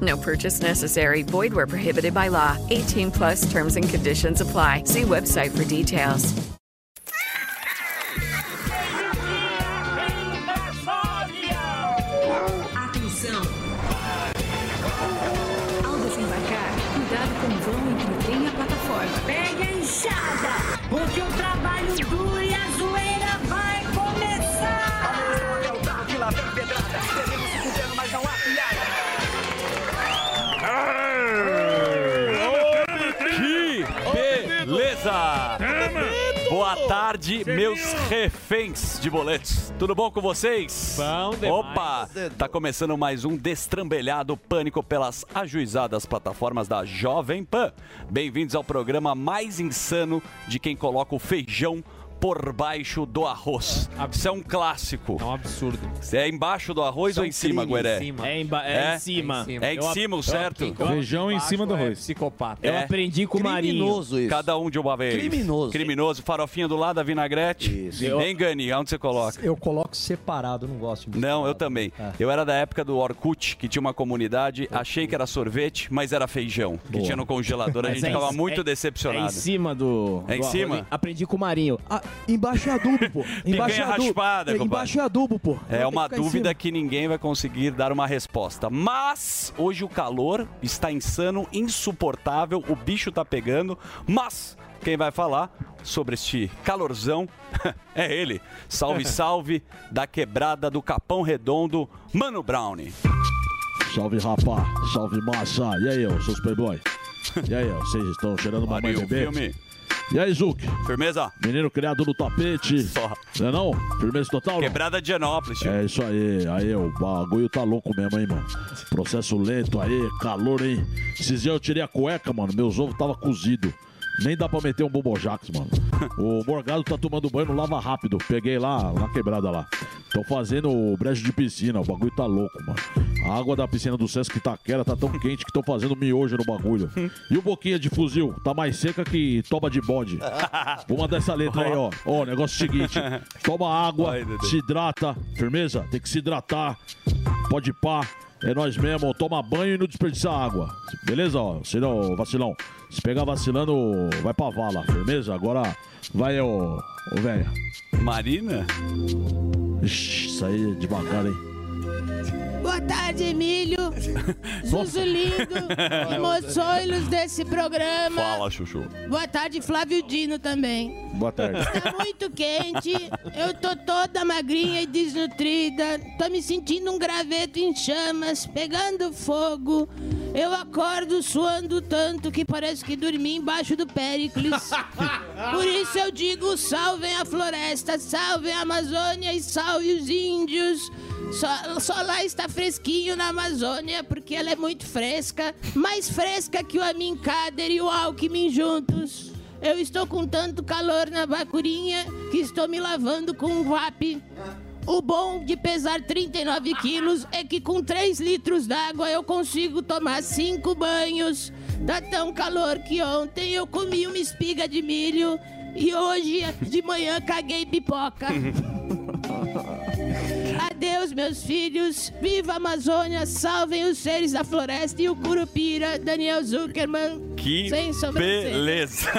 No purchase necessary. Void where prohibited by law. 18 plus terms and conditions apply. See website for details. Cuidado com o vão a plataforma. A enxada, porque o trabalho Beleza! Boa tarde, meus reféns de boletos. Tudo bom com vocês? Bom demais. Opa! Tá começando mais um destrambelhado pânico pelas ajuizadas plataformas da Jovem Pan. Bem-vindos ao programa mais insano de quem coloca o feijão por baixo do arroz. Isso é um clássico. É um absurdo. É embaixo do arroz ou em cima, Gueré? É, em, ba- é em cima. É em cima, o certo? Feijão em cima do É arroz. psicopata. É. Eu aprendi com o Marinho. Criminoso isso. Cada um de uma vez. Criminoso. Criminoso. Farofinha do lado, a vinagrete. Isso. Hein, Gani? Aonde você coloca? Eu coloco separado, não gosto de Não, eu também. É. Eu era da época do Orkut, que tinha uma comunidade, achei que era sorvete, mas era feijão, que Boa. tinha no congelador. A gente é em- ficava muito é- É em decepcionado. cima do. É em do cima? arroz. Aprendi com o Marinho. Ah, embaixo é adubo, pô. Embaixo é adubo. raspada, É. Embaixo é adubo, pô. É uma que dúvida que ninguém vai conseguir dar uma resposta. Mas hoje o calor está insano, insuportável, o bicho tá pegando, mas quem vai falar sobre este calorzão é ele. Salve, salve da quebrada do Capão Redondo, Mano Brownie. Salve, rapá. Salve, massa. E aí, ô, seus playboy? E aí, ó, vocês estão cheirando mamãe Marinho, bebê? filme. E aí, Zuc? Firmeza? Menino criado no tapete. Só. Não é não? Firmeza total? não? Quebrada de Genópolis, tio. É isso aí, aí o bagulho tá louco mesmo, hein, mano. Processo lento aí, calor, hein. Esses dias eu tirei a cueca, mano, meus ovos tava cozido. Nem dá pra meter um bobojax, mano. O Morgado tá tomando banho no lava rápido. Peguei lá, na quebrada lá. Tô fazendo o brejo de piscina, o bagulho tá louco, mano. A água da piscina do Sesc Itaquera tá tão quente que tô fazendo miojo no bagulho. E o boquinha de fuzil? Tá mais seca que toba de bode. Vou mandar essa letra aí, ó. Ó, negócio seguinte. Toma água, Ai, se hidrata, firmeza? Tem que se hidratar. Pode pá. É nós mesmo, toma banho e não desperdiça água. Beleza, ó? Se não, vacilão. Se pegar vacilando, vai pra vala, firmeza? Agora vai, ô, ô velho. Marina? Ixi, Isso aí é devagar, hein? Boa tarde, Emílio. Zuzu lindo. Emoções desse programa. Fala, Chuchu. Boa tarde, Flávio Dino também. Boa tarde. Tá muito quente. Eu tô toda magrinha e desnutrida. Tô me sentindo um graveto em chamas, pegando fogo. Eu acordo suando tanto que parece que dormi embaixo do Péricles. Por isso eu digo: salvem a floresta, salvem a Amazônia e salve os índios. Só, só lá está fresquinho na Amazônia, porque ela é muito fresca. Mais fresca que o Amin Kader e o Alckmin juntos. Eu estou com tanto calor na bacurinha que estou me lavando com um VAP. O bom de pesar 39 quilos é que com 3 litros d'água eu consigo tomar 5 banhos. Tá tão calor que ontem eu comi uma espiga de milho e hoje de manhã caguei pipoca. Adeus, meus filhos. Viva a Amazônia, salvem os seres da floresta e o Curupira, Daniel Zuckerman. Que Sem sobrancelha. beleza.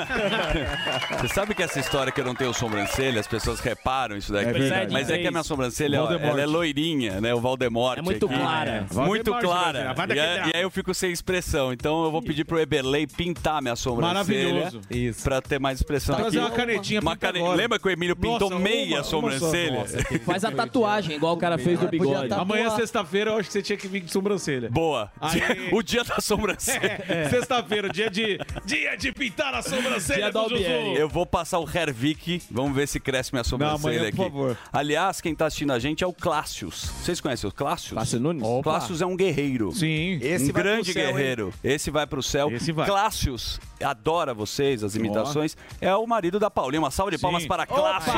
Você sabe que essa história que eu não tenho sobrancelha, as pessoas reparam isso daqui. É verdade. mas é que a minha sobrancelha, ó, ela é loirinha, né? O Valdemort. É muito aqui. clara. Muito Voldemort, clara. E, e aí eu fico sem expressão. Então eu vou pedir pro Eberlei pintar minha sobrancelha. Maravilhoso. Isso. Pra ter mais expressão Trazer aqui. uma canetinha Uma cane-. Lembra que o Emílio pintou Nossa, meia uma- uma sobrancelha? só, Faz a tatuagem, igual o cara fez do bigode. tá- Amanhã, sexta-feira, eu acho que você tinha que vir de sobrancelha. Boa. Aí- O dia da sobrancelha. É, Sexta-feira, dia de, dia de pintar a sobrancelha Dia do. Albieri. Eu vou passar o Hervik, vamos ver se cresce minha sobrancelha amanhã, aqui. por favor. Aliás, quem tá assistindo a gente é o Clássius. Vocês conhecem o Clássius? Clássio Nunes? Clássius é um guerreiro. Sim. um vai grande céu, hein? guerreiro. Esse vai pro céu. Esse vai. Clássius adora vocês, as imitações. É o marido da Paulinha. Uma salva de palmas para Clássius.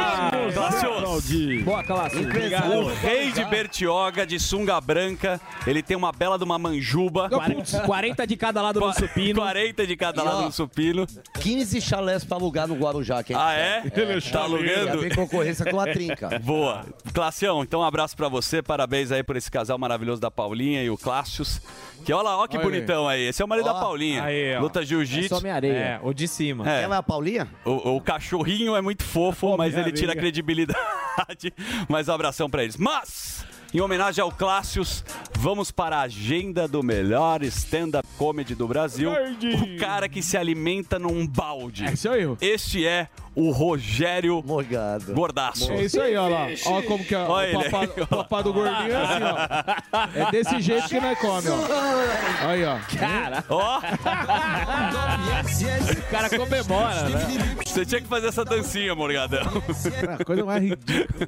Clássius. Boa. Obrigado. O rei de Bertioga, de sunga branca. Ele tem uma bela de uma manjuba. 40, 40 de cada lado no supino. 40 de cada E, lado ó, no supino. 15 chalés pra alugar no Guarujá. Quem Ah, é? Ele é Tá alugando? tem concorrência com a trinca. Boa. Classião, então um abraço pra você, parabéns aí por esse casal maravilhoso da Paulinha e o Clássius. Que olha lá, ó que Olha bonitão aí. Esse é o marido da. Paulinha. Aí. Luta É jiu-jitsu. minha areia. É, o de cima. É. Ela é a Paulinha? O, o cachorrinho é muito fofo, mas ele tira a credibilidade. Mas um abração pra eles. Mas, em homenagem ao Clássius, vamos para a agenda do melhor stand-up comedy do Brasil. O cara que se alimenta num balde. É isso aí. Este é o Rogério Morgado. Gordaço. É isso aí, ó lá. Ó como que é Olha o aí, papá, ó. o papá do gordinho é assim, ó. É desse jeito que nós come, ó. Aí, ó. Cara, Ó, o cara comemora, né? você tinha que fazer essa dancinha, Morgadão. A coisa mais ridícula.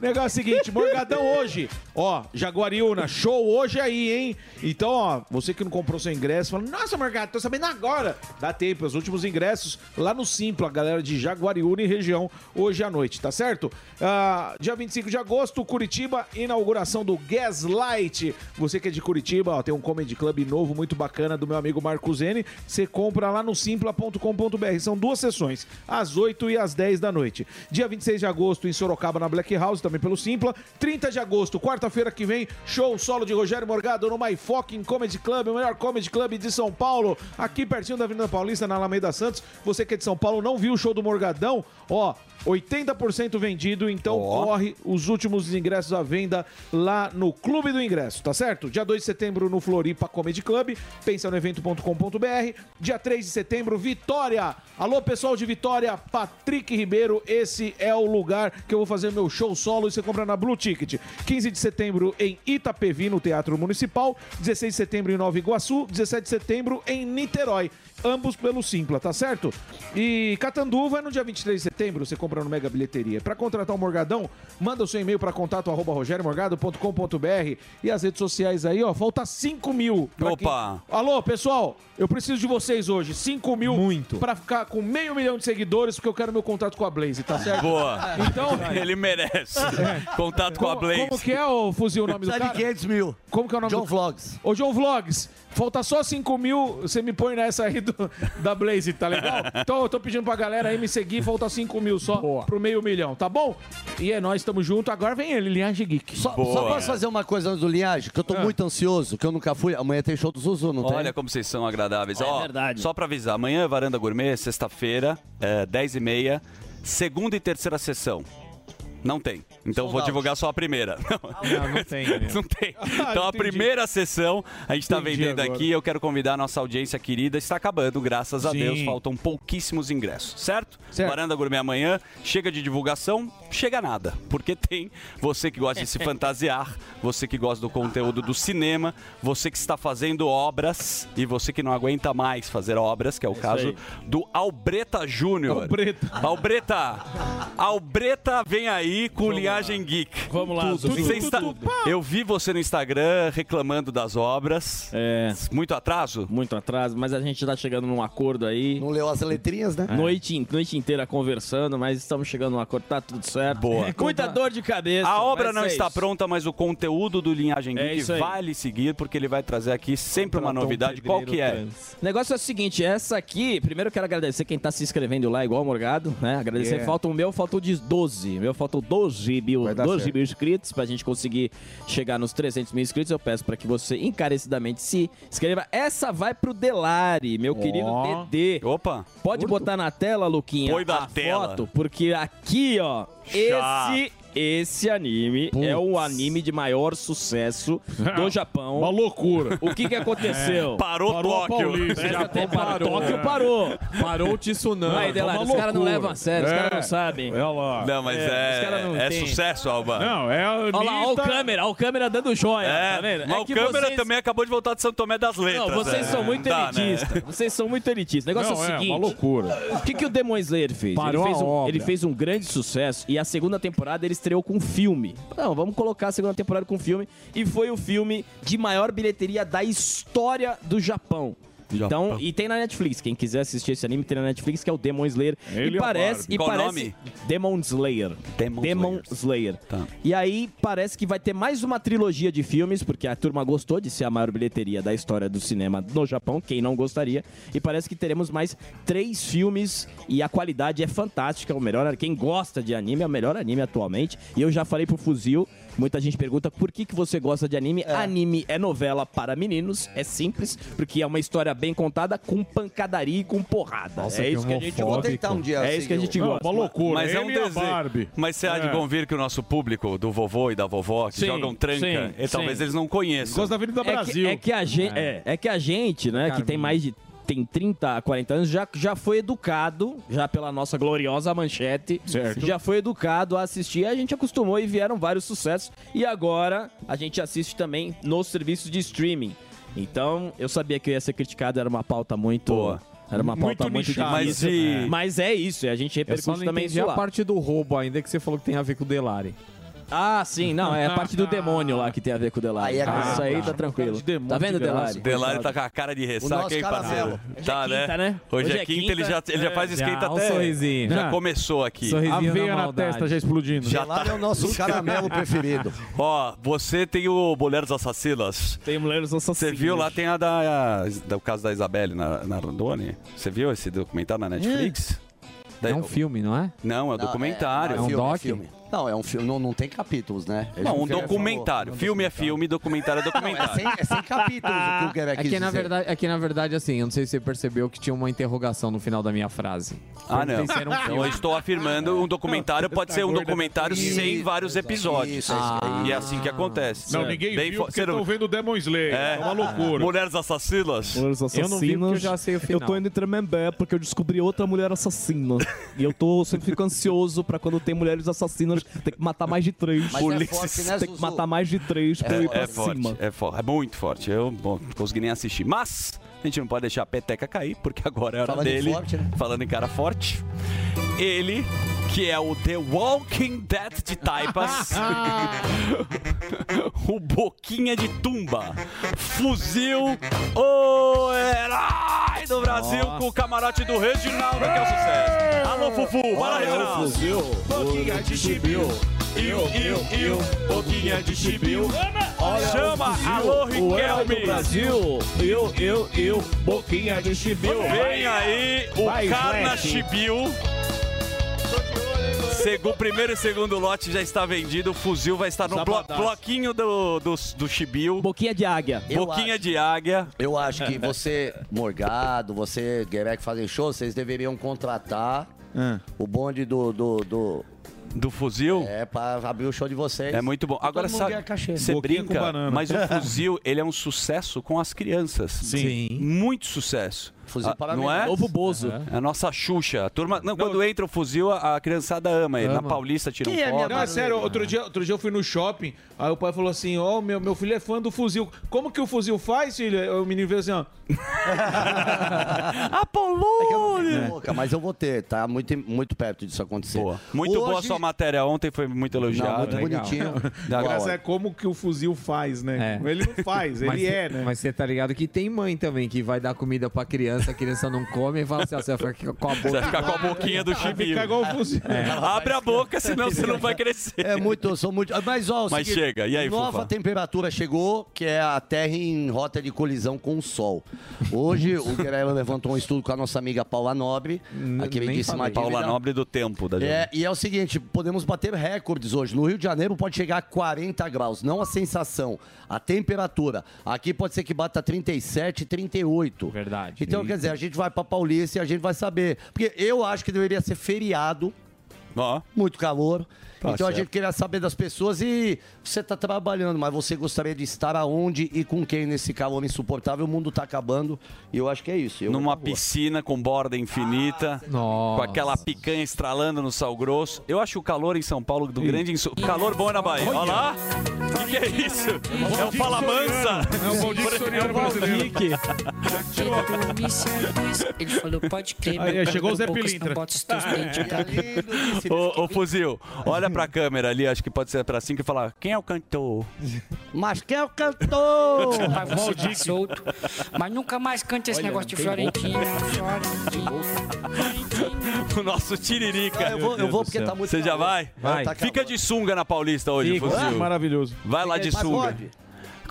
Negócio é o seguinte, Morgadão hoje, ó, Jaguariúna, show hoje aí, hein? Então, ó, você que não comprou seu ingresso, fala, nossa, Morgado, tô sabendo agora. Dá tempo, os últimos ingressos lá no Simpla, galera de Jaguariúna e região, hoje à noite, tá certo? Ah, dia 25 de agosto, Curitiba, inauguração do Gaslight. Você que é de Curitiba, ó, tem um comedy club novo, muito bacana, do meu amigo Marco Zene. Você compra lá no simpla.com.br. São duas sessões, às 8 e às 10 da noite. Dia 26 de agosto, em Sorocaba, na Black House, também pelo Simpla. 30 de agosto, quarta-feira que vem, show solo de Rogério Morgado no My Fucking Comedy Club, o melhor comedy club de São Paulo, aqui pertinho da Avenida Paulista, na Alameda Santos. Você que é de São Paulo, não viu o show do Morgadão? Ó, 80% vendido, então corre os últimos ingressos à venda lá no Clube do Ingresso, tá certo? Dia 2 de setembro no Floripa Comedy Club, pensa no evento.com.br. Dia 3 de setembro, Vitória. Alô, pessoal de Vitória, Patrick Ribeiro, esse é o lugar que eu vou fazer meu show solo e você compra na Blue Ticket. 15 de setembro em Itapevi, no Teatro Municipal. 16 de setembro em Nova Iguaçu. 17 de setembro em Niterói. Ambos pelo Simpla, tá certo? E Catanduva é no dia 23 de setembro, você compra no Mega Bilheteria. Para contratar o Morgadão, manda o seu e-mail para contato arroba rogeriomorgado.com.br e as redes sociais aí, ó, falta 5 mil. Opa. quem- Alô, pessoal, eu preciso de vocês hoje, 5 mil Muito. para ficar com meio milhão de seguidores, porque eu quero meu contato com a Blaze, tá certo? Boa. Então, Ele merece. Contato com a Blaze. como que é, o Fuzil, o nome do Precisa de cara? 500 mil. Como que é o nome John do Vlogs. Ô, João Vlogs, falta só 5 mil, você me põe nessa aí do- da Blaze, tá legal? Então eu tô pedindo pra galera aí me seguir, falta 5 mil só pro meio milhão, tá bom? E é nós, tamo junto. Agora vem ele, Linhagem Geek. Só, Boa. só posso fazer uma coisa antes do linhagem, que eu tô muito ansioso, que eu nunca fui. Amanhã tem show do Zuzu, não tem? Olha como vocês são agradáveis. É Ó, verdade. Só pra avisar, amanhã é Varanda Gourmet, sexta-feira, é, 10h30, segunda e terceira sessão. Não tem. Então Sold vou out. divulgar só a primeira. Não, não tem. Não tem. Então a primeira sessão a gente está vendendo agora. aqui. Eu quero convidar a nossa audiência querida. Está acabando, graças a Sim. Deus. Faltam pouquíssimos ingressos, certo? Certo. Varanda Gourmet amanhã. Chega de divulgação, chega nada. Porque tem você que gosta de se fantasiar, você que gosta do conteúdo do cinema, você que está fazendo obras e você que não aguenta mais fazer obras, que é o caso aí. do Albreta Júnior. Albreta. Albreta. Albreta vem aí com linhagem geek. Vamos lá, Zuzu. Você está- Eu vi você no Instagram reclamando das obras. É, Muito atraso? muito atraso, mas a gente tá chegando num acordo aí. Não leu as letrinhas, né? Noite, in- noite inteira conversando, mas estamos chegando num acordo, tá tudo certo. Boa. Muita dor de cabeça. A obra não é está isso. pronta, mas o conteúdo do Linhagem É Geek aí. vale seguir, porque ele vai trazer aqui sempre uma Contratou um novidade. Qual que é? O negócio é o seguinte, essa aqui, primeiro eu quero agradecer quem tá se inscrevendo lá, igual o Morgado, né? Agradecer, Yeah. falta o meu, falta faltam de 12. Meu faltam 12 mil, dar 12 certo. mil inscritos pra gente conseguir chegar nos 300 mil inscritos. Eu peço pra que você encarecidamente se inscreva. Essa vai pro Delari, meu querido Ó. Dedê. Opa. Pode botar na tela, Luquinha, Põe na a tela. foto, porque aqui, ó, Chato. esse... Esse anime é o anime de maior sucesso do Japão. Uma loucura. O que que aconteceu? Parou, Parou a Tóquio. Japão parou. Tóquio parou. Parou o tsunami. Vai, Delari, uma os caras não levam a sério, os É. caras não sabem. Olha lá. Não, mas É, é, não é sucesso, Alba. Não, é Anitta. Olha lá, olha o câmera, olha o câmera dando joia, É, tá vendo? mas É o que câmera vocês- também acabou de voltar de São Tomé das Letras. Não, vocês é. são muito né? elitistas. Vocês são muito elitistas. O negócio Não, é o é, seguinte. uma loucura. O que, que o Demon Slayer fez? Parou ele, fez um, ele fez um grande sucesso e a segunda temporada ele estreou com filme. Não, vamos colocar a segunda temporada com filme. E foi o filme de maior bilheteria da história do Japão. Então, e tem na Netflix. Quem quiser assistir esse anime, tem na Netflix, que é o Demon Slayer. Ele e a parece. E Qual parece nome? Demon Slayer. Demon Demon. Slayer. Tá. E aí parece que vai ter mais uma trilogia de filmes, porque a turma gostou de ser a maior bilheteria da história do cinema no Japão, quem não gostaria. E parece que teremos mais três filmes e a qualidade é fantástica. O melhor, quem gosta de anime é o melhor anime atualmente. E eu já falei pro Fuzil. Muita gente pergunta por que, que você gosta de anime. Anime é novela para meninos, é simples, porque é uma história bem contada com pancadaria e com porrada. Nossa, é que isso que a gente. Vou tentar um dia É isso que a gente Não, gosta. uma loucura. Mas é um desenho. Mas você há de É. convir que o nosso público, do vovô e da vovó, que Sim, jogam tranca, sim, e talvez sim. eles não conheçam. Gosta da Avenida É que, Brasil. é que a gente, é. é que a gente, né, que tem mais de tem 30 a 40 anos, já, já foi educado, já pela nossa gloriosa manchete, Certo. já foi educado a assistir, a gente acostumou e vieram vários sucessos. E agora a gente assiste também nos serviços de streaming. Então, eu sabia que eu ia ser criticado, era uma pauta muito. Boa. Era uma pauta Muito muito, nichada. difícil. Mas e- Mas é isso, a gente Eu só repercute não também entendi a parte do roubo ainda que você falou que tem a ver com o Delari. Ah, sim, não, é a parte do demônio lá que tem a ver com o Delari. Aí é Ah, isso aí tá tranquilo. de demônio Tá vendo, de. Delari? Delari tá com a cara de ressaca, hein, caramelo. parceiro? Hoje Tá, é quinta, né? Hoje, Hoje é é quinta, ele já, ele já faz esquenta Já, um até. sorrisinho. Já Já. começou aqui. Sorrisinho A veia na testa já explodindo. Já Delari tá. é o nosso caramelo preferido. Ó, você tem o Mulheres Assassinas. Tem mulheres assassinas. Você viu lá, tem a da, da- o caso da Isabelle na, na Rondônia. Você viu esse documentário na Netflix? Da- É um filme, não é? Não, é um documentário. É um filme, doc? Não, é um filme. Não, não tem capítulos, né? Ele Não, um documentário. Filme é filme, documentário é falou. Não, é documentário. sem, é sem capítulos o que o É que, na verdade, é que na verdade, assim, eu não sei se você percebeu que tinha uma interrogação no final da minha frase. Ah, não. Se um Então eu estou afirmando um documentário pode ser um documentário sem vários episódios. Isso, é isso aí. E é assim que acontece. Não, ninguém Bem viu porque você não- estão vendo o Demon Slayer. É, uma loucura. Mulheres assassinas? Mulheres Eu não vi porque eu já sei o final. Eu tô indo em Tremembé porque eu descobri outra mulher assassina. e eu tô sempre fico ansioso pra quando tem mulheres assassinas, tem que matar mais de três. Mas é forte, né, tem que matar mais de três pra eu ir pra É cima. forte, é forte, é muito forte. Eu bom, não consegui nem assistir. Mas a gente não pode deixar a peteca cair, porque agora é hora Falando em dele. forte, né? Falando em cara forte. Ele, que é o The Walking Dead de Taipas. o Boquinha de Tumba. Fuzil, o herói do Brasil com o camarote do Reginaldo, que é o sucesso. Alô, Fufu, bora, Reginaldo. Boquinha de chibiu. Iu, iu, iu, boquinha de chibiu. Chama, alô, Riquelme. Brasil, eu, eu, eu, boquinha de chibio. Vem aí o Vai, Carna Fleck. Chibiu. Segundo, primeiro e segundo lote já está vendido. O fuzil vai estar no blo- bloquinho do, do, do Chibiu. Boquinha de águia. Eu Boquinha acho. de águia. Eu acho que você, Morgado, você, Guerreiro que fazem show, vocês deveriam contratar Ah. o bonde do, do, do- Do fuzil. É, pra abrir o show de vocês. É muito bom. Agora, sabe, você brinca, mas o fuzil, ele é um sucesso com as crianças. Sim. Muito sucesso. Fuzil Ah, para não é? Novo Bozo. É a nossa Xuxa. A turma, não, quando entra o fuzil, a, a criançada ama ele. Na. Paulista tira um Quem é minha foto. mãe? Não, é sério, outro dia, outro dia eu fui no shopping, aí o pai falou assim, ó, meu, meu filho é fã do fuzil. Como que o fuzil faz, filho? O menino veio assim, ó. É não tenho boca, mas eu vou ter, tá? Muito, muito perto disso acontecer. Boa. Muito boa a Hoje- sua matéria ontem, foi muito Não, elogiada. muito Legal. bonitinho. Mas é como que o fuzil faz, né? É. Ele não faz, ele Mas é, né? Mas você tá ligado que tem mãe também que vai dar comida pra criança se a criança não come e fala assim, ó, você vai ficar com a boca. Você vai ficar com a boquinha do fuzil. É. Abre a boca, senão você não vai crescer. É muito, são muito. Mas, ó, o Mas seguinte, chega, e aí, Nova Fufa? temperatura chegou, que é a Terra em rota de colisão com o Sol. Hoje, o Guerreiro levantou um estudo com a nossa amiga Paula Nobre, a queridíssima. Paula Nobre do tempo da É, gente. e é o seguinte, podemos bater recordes hoje. No Rio de Janeiro pode chegar a 40 graus, não a sensação, a temperatura. Aqui pode ser que bata 37, 38. Verdade. Então, quer dizer, a gente vai pra Paulista e a gente vai saber. Porque eu acho que deveria ser feriado. Muito calor. Tá então a certo. gente queria saber das pessoas e você tá trabalhando, mas você gostaria de estar aonde e com quem nesse calor insuportável? O mundo tá acabando e eu acho que é isso. Eu Numa piscina com borda infinita, com aquela picanha estralando no sal grosso. Eu acho o calor em São Paulo do grande insu... Calor bom é na Bahia. Olha lá. O que, que é isso? É o Fala Mansa. É bom dicionário brasileiro. Ele falou, pode crer. Aí, chegou o Zé Pilintra. não bota os teus dentes, tá? Ô, ô, Fuzil, olha pra câmera ali, acho que pode ser pra cima, e falar, quem é o cantor? Mas quem é o cantor? Tá solto. Mas nunca mais cante esse Olha, negócio de tem Florentino. o nosso Tiririca. Ah, eu vou- eu vou porque tá muito Você já vai? Vai. Tá Fica de sunga na Paulista hoje, Fica. Fuzil. Ah, maravilhoso. Vai lá de Mas sunga.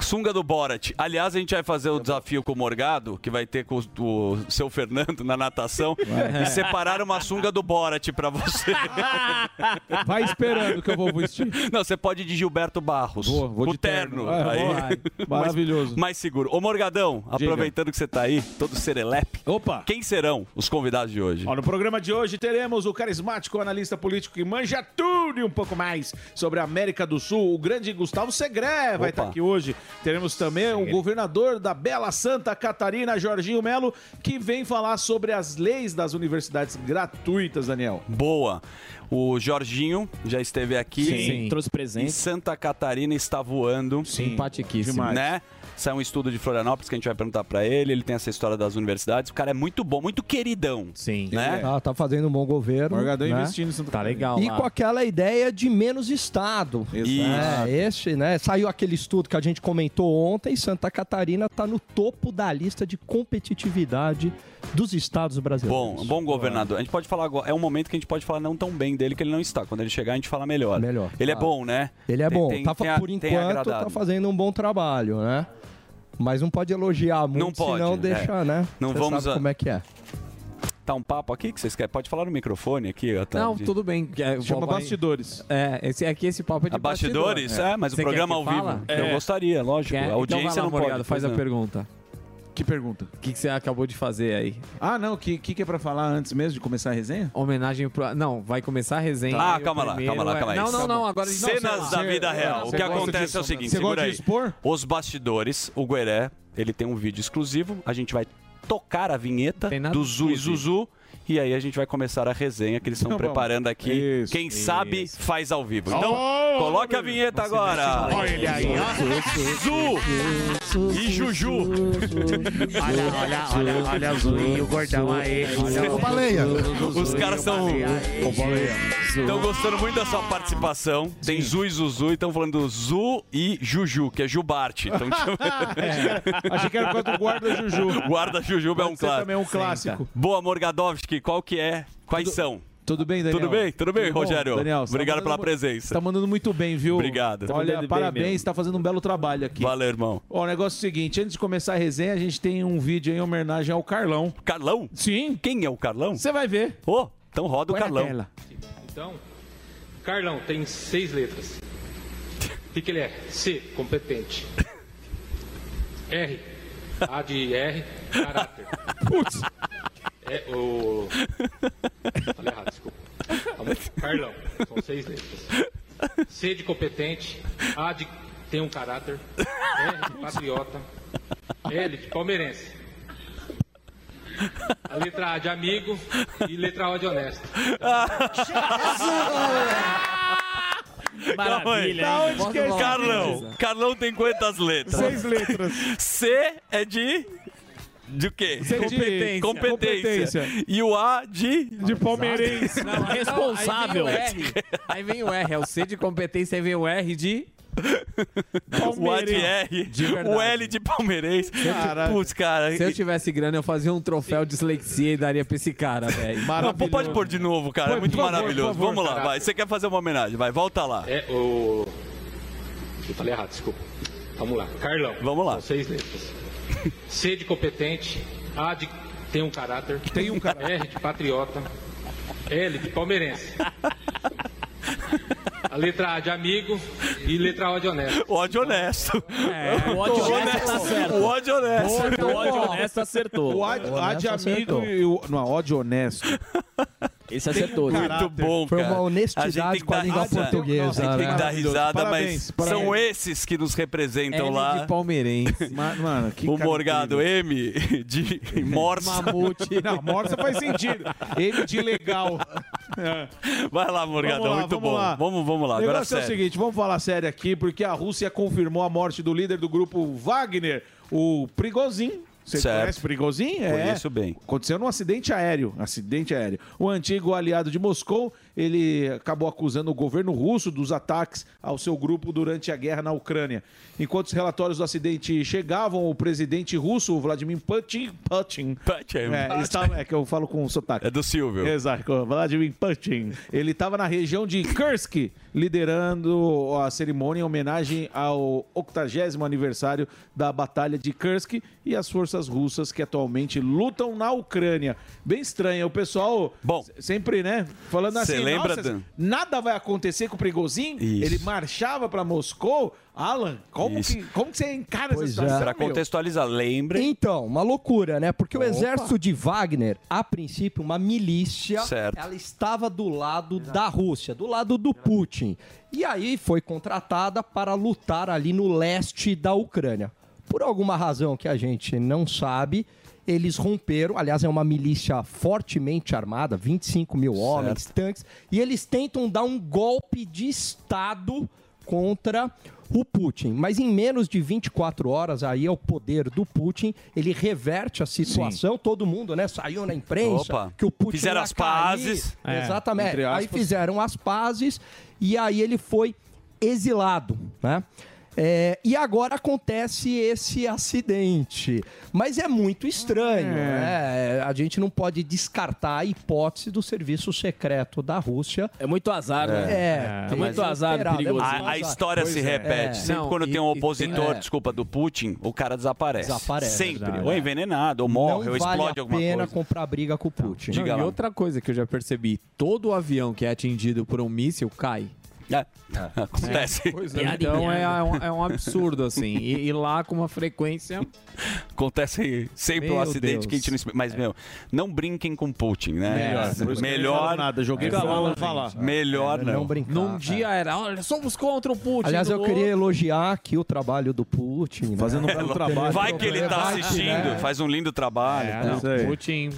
Sunga do Borat. Aliás, a gente vai fazer o desafio com o Morgado, que vai ter com o, o seu Fernando na natação, e separar uma sunga do Borat pra você. Vai esperando que eu vou vestir. Não, você pode ir de Gilberto Barros. Vou, vou o de terno. terno. Ah, aí. vou. Mais- Maravilhoso. Mais, seguro. Ô, Morgadão, aproveitando que você tá aí, todo serelepe. Opa! Quem serão os convidados de hoje? Ó, no programa de hoje teremos o carismático analista político que manja tudo e um pouco mais sobre a América do Sul, o grande Gustavo Segré vai estar aqui hoje. Teremos também o governador da bela Santa Catarina, Jorginho Melo, que vem falar sobre as leis das universidades gratuitas, Daniel. Boa. O Jorginho já esteve aqui. Sim. Trouxe presente. E Santa Catarina está voando. Simpaticíssimo. Demais. Né? Saiu um estudo de Florianópolis que a gente vai perguntar pra ele. Ele tem essa história das universidades. O cara é muito bom, muito queridão. Sim. Né? Tá, tá fazendo um bom governo. Morgadão né? investindo em Santa Tá legal E lá. com aquela ideia de menos Estado. Exato. É, esse, né? Saiu aquele estudo que a gente comentou ontem. Santa Catarina está no topo da lista de competitividade dos estados brasileiros. Bom, bom governador. A gente pode falar agora. É um momento que a gente pode falar não tão bem dele que ele não está. Quando ele chegar, a gente fala melhor. Melhor, Ele é claro. bom, né? Ele é Tem- bom. tem- tá, tem por tem enquanto, agradado. tá fazendo um bom trabalho, né? Mas não pode elogiar muito, Não pode, senão é. deixa, né? Não Você vamos sabe a- como é que é. Tá um papo aqui que vocês querem? Pode falar no microfone aqui. ó, tá? Não, De- tudo bem. É, Chama vai- bastidores. É, esse, aqui esse papo é de A bastidores? É, mas o Você programa que ao vivo. Eu gostaria, lógico. Quer? A Então audiência vai lá, não pode. faz a pergunta. Que pergunta? O que, que você acabou de fazer aí? Ah, não, o que, que, que é pra falar antes mesmo de começar a resenha? Homenagem pro. Não, vai começar a resenha. Ah, calma lá, calma lá, é- calma aí. Não, não, não, agora a gente- Cenas da vida real. O que acontece disso, é o seguinte, Você segura gosta aí. de expor? Os bastidores, o Gueré, ele tem um vídeo exclusivo. A gente vai tocar a vinheta do Zu e exclusivo. Zuzu. E aí a gente vai começar a resenha que eles estão Tá bom. preparando aqui. Isso, Quem sabe faz ao vivo. Então, Oh, coloque a vinheta agora. Olha ele aí, ó. Zu e Juju. Olha, olha, olha, olha o zoinho, o gordão aí. Olha Ô, baleia. Os caras estão estão gostando muito da sua participação. Tem Zu e Zuzu e estão falando do Zu e Juju, que é Jubarte. Então, Achei que era do guarda Juju. Guarda Jujuba é um clássico. também um clássico. Boa, Morgadovski, qual que é? Quais são? Tudo bem, Daniel? Tudo bem? Tudo bem, bom? Rogério? Daniel, tá Obrigado mandando pela presença. Tá mandando muito bem, viu? Obrigado. Tá Olha, bem parabéns, tá fazendo um belo trabalho aqui. Valeu, irmão. Ó, o negócio é o seguinte, antes de começar a resenha, a gente tem um vídeo em homenagem ao Carlão. Carlão? Sim. Quem é o Carlão? Você vai ver. Ô, então roda o Põe na Carlão. tela. Então, Carlão tem seis letras. O que, que ele é? C, competente. R, A de R, caráter. Putz. É o. Falei errado, desculpa. Carlão, são seis letras. C de competente, A de tem um caráter, R de patriota, L de palmeirense. A letra A de amigo e letra O de honesto. Maravilha. Da onde que é Carlão. Carlão tem quantas letras? Seis letras. C é de. De o quê? C de competência. competência. E o A de. De palmeirense. Não, responsável. Aí vem o R. Aí vem o R, é o C de competência, aí vem o R de. O ADR, De verdade. o L de palmeirense. Putz, cara. Se eu tivesse grana, eu fazia um troféu de dislexia e daria pra esse cara, velho. Pode pôr de novo, cara. É muito favor, maravilhoso. favor, Vamos lá, cara. vai. Você quer fazer uma homenagem? Vai, volta lá. É o. Eu falei errado, desculpa. Vamos lá. Carlão. Vamos lá. São seis letras. C de competente. A de tem um caráter. Tem um caráter. R de patriota. L de palmeirense. A letra A de amigo e letra O de honesto. Ódio honesto. É, o ódio honesto tá certo. O ódio honesto. O ódio honesto acertou. O ad, O ad honesto amigo acertou. e o. Não, ódio honesto. Esse acertou. Um Muito caráter. bom, Foi cara. uma honestidade A gente tem que com a dar língua risada. portuguesa, A gente tem que né? dar risada, Parabéns, mas parabéns. são esses que nos representam lá. de palmeirense. Ma- Mano, que O Morgado M de Morsa. Mamute. Não, Morsa faz sentido. Ele de legal. É. Vai lá, Morgadão, Vamos lá, muito vamos bom. lá. Vamos, vamos lá. O Agora negócio é o sério. seguinte, vamos falar sério aqui, porque a Rússia confirmou a morte do líder do grupo Wagner, o Prigozhin. Você Certo. conhece Prigozhin? Conheço bem. Aconteceu num acidente aéreo. Acidente aéreo. O antigo aliado de Moscou, ele acabou acusando o governo russo dos ataques ao seu grupo durante a guerra na Ucrânia. Enquanto os relatórios do acidente chegavam, o presidente russo, Vladimir Putin... Putin, Putin. É, ele estava- é que eu falo com sotaque. É do Silvio. Exato, Vladimir Putin. Ele estava na região de Kursk, liderando a cerimônia em homenagem ao 80 aniversário da Batalha de Kursk e as forças russas que atualmente lutam na Ucrânia. Bem estranho, o pessoal Bom, sempre, né, falando assim, lembra "Nossa, do- nada vai acontecer com o Prigozhin, Isso. ele marchava para Moscou. Alan, como Isso. que, como que você encara Pois essa situação? Pra meu? contextualizar, lembre. Então, uma loucura, né? Porque o Opa. exército de Wagner, a princípio, uma milícia, Certo. ela estava do lado da Rússia, do lado do Putin. E aí foi contratada para lutar ali no leste da Ucrânia. Por alguma razão que a gente não sabe, eles romperam. Aliás, é uma milícia fortemente armada 25 mil homens, tanques. E eles tentam dar um golpe de Estado contra o Putin. Mas em menos de 24 horas, aí é o poder do Putin, ele reverte a situação. Todo mundo, né, saiu na imprensa Opa. que o Putin Fizeram as pazes. É, Exatamente. Aí fizeram as pazes e aí ele foi exilado, né? É, e agora acontece esse acidente. Mas é muito estranho. né? A gente não pode descartar a hipótese do serviço secreto da Rússia. É muito azar, né? É, É muito azar, esperado, é perigoso. A, a história Pois se é. repete. É. Sempre Não, quando e- tem um opositor, tem- é. desculpa, do Putin, o cara desaparece. Desaparece, Sempre. Ou é envenenado, ou morre, não ou vale explode a alguma pena coisa. comprar briga com o Putin. Diga Não, e outra coisa que eu já percebi, todo avião que é atingido por um míssil cai. É, acontece. Pois é, então é, é um, é um absurdo, assim. E, e lá com uma frequência. Acontece sempre um acidente Deus. que a gente não explica. Mas, meu, não brinquem com Putin, né? É, melhor. falo nada, joguei não na falar. Melhor não. Não brincar. Num dia era, olha, somos contra o Putin. Aliás, eu outro- queria elogiar aqui o trabalho do Putin. né? Fazendo um belo trabalho. Vai que ele tá assistindo, né? faz um lindo trabalho. É, aí. Putin.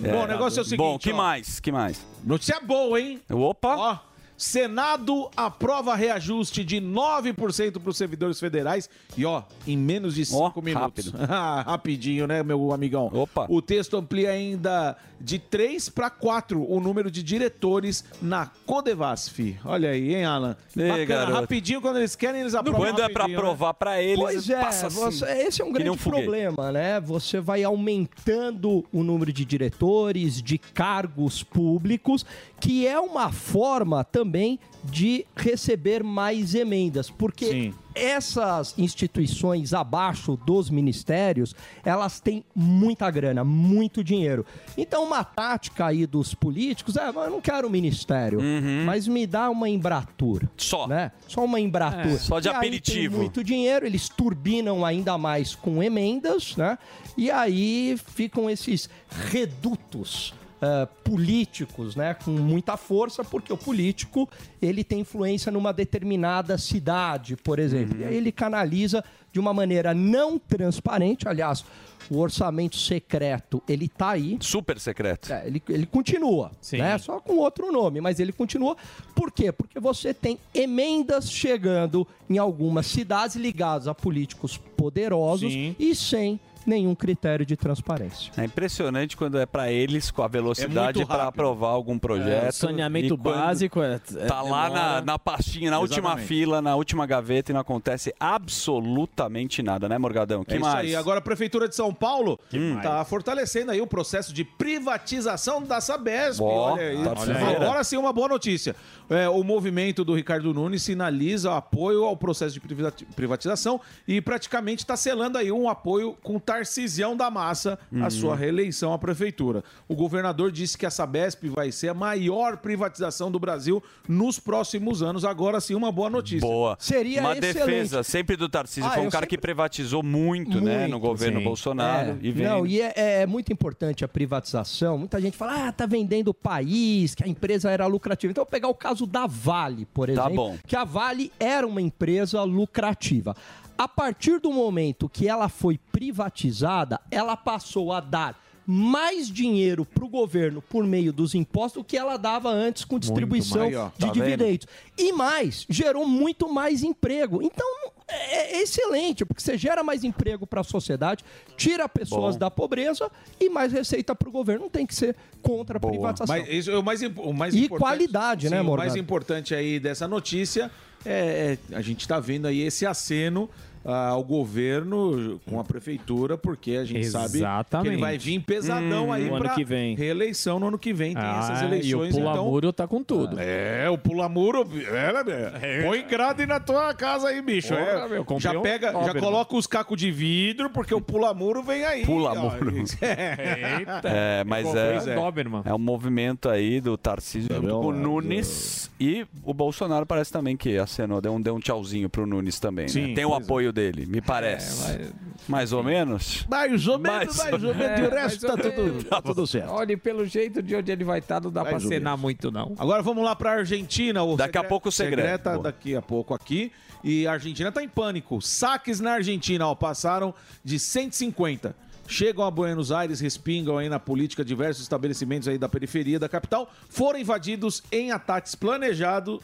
Bom, o negócio é o seguinte, Bom, que ó. mais? Que mais? Notícia boa, hein? Opa! Ó, Senado aprova reajuste de 9% para os servidores federais e, ó, em menos de 5 Ó, minutos. rápido. Rapidinho, né, meu amigão? Opa. O texto amplia ainda de 3 para 4 o número de diretores na Codevasf. Olha aí, hein, Alan? Ei, Bacana, garoto. rapidinho, quando eles querem, eles aprovam Quando é pra rapidinho, né? provar pra eles, Pois é, passa assim, você- esse é um grande foguete. problema, né? Você vai aumentando o número de diretores, de cargos públicos, que é uma forma também de receber mais emendas, porque Sim. essas instituições abaixo dos ministérios, elas têm muita grana, muito dinheiro. Então, uma tática aí dos políticos é, "Mas eu não quero ministério, mas me dá uma embratur. Uhum. Só. Né? Só uma embratur. É, só de E aperitivo. muito dinheiro, eles turbinam ainda mais com emendas, né? E aí ficam esses redutos eh, políticos, né? Com muita força, porque o político ele tem influência numa determinada cidade, por exemplo. Uhum. E aí ele canaliza de uma maneira não transparente, aliás. O orçamento secreto, ele tá aí. Super secreto. É, ele, ele continua, né? Só com outro nome, mas ele continua. Por quê? Porque você tem emendas chegando em algumas cidades ligadas a políticos poderosos Sim. e sem nenhum critério de transparência. É impressionante quando é pra eles com a velocidade muito para aprovar algum projeto. É, saneamento básico é- é- tá lá na, na pastinha, na última Exatamente. fila, na última gaveta e não acontece absolutamente nada, né, Morgadão? Que é mais? isso aí. Agora a Prefeitura de São Paulo está fortalecendo aí o processo de privatização da Sabesp. Ó, olha aí. terça-feira. Agora sim, uma boa notícia. É, o movimento do Ricardo Nunes sinaliza apoio ao processo de privati- privatização e praticamente está selando aí um apoio com o Tarcisião da Massa à Uhum. sua reeleição à prefeitura. O governador disse que a Sabesp vai ser a maior privatização do Brasil nos próximos anos. Agora sim, uma boa notícia. Boa. Seria Uma excelente. defesa sempre do Tarcísio. Ah, Foi um cara que privatizou muito, né, no Muito, governo sim. Bolsonaro. É. E vem... Não, e é, é muito importante a privatização. Muita gente fala, ah, tá vendendo o país, que a empresa era lucrativa. Então, eu vou pegar o caso da Vale, por Tá exemplo. bom. Que a Vale era uma empresa lucrativa. A partir do momento que ela foi privatizada, ela passou a dar mais dinheiro para o governo por meio dos impostos do que ela dava antes com distribuição mais, ó. de Tá vendo? dividendos. E mais, gerou muito mais emprego. Então, é é excelente, porque você gera mais emprego para a sociedade, tira pessoas Bom. da pobreza e mais receita para o governo. Não tem que ser contra a privatização. Mas isso é o mais, o mais E importante. qualidade, né, Sim, O Morgado? mais importante aí dessa notícia é, é a gente está vendo aí esse aceno ah, ao governo com a prefeitura, porque a gente sabe que Exatamente. ele vai vir pesadão aí No ano para que vem. reeleição no ano que vem. Tem Ah, essas e o eleições. Pulamuro então... tá com tudo. É, o pulamuro. É, né, Põe grade na tua casa aí, bicho. Porra, é. meu, já um pega, já Doberman. coloca os cacos de vidro, porque o pulamuro vem aí. Pulamuro. ó. É. É, mas é, um Doberman. é um movimento aí do Tarcísio junto com o Nunes e o Bolsonaro parece também que acenou, deu um, deu um tchauzinho pro Nunes também, né? Sim, Tem o é. apoio dele, me parece. Mais ou menos? Mais ou menos, mais ou menos. E o resto tá tudo, tá tudo certo. Olha, e pelo jeito de onde ele vai estar, não dá Mais pra cenar muito, não. Agora vamos lá para Argentina. O Daqui a pouco o Segre. tá Boa. daqui a pouco aqui. E a Argentina tá em pânico. Saques na Argentina, ó, passaram de 150. Chegam a Buenos Aires, respingam aí na política diversos estabelecimentos aí da periferia da capital, foram invadidos em ataques planejados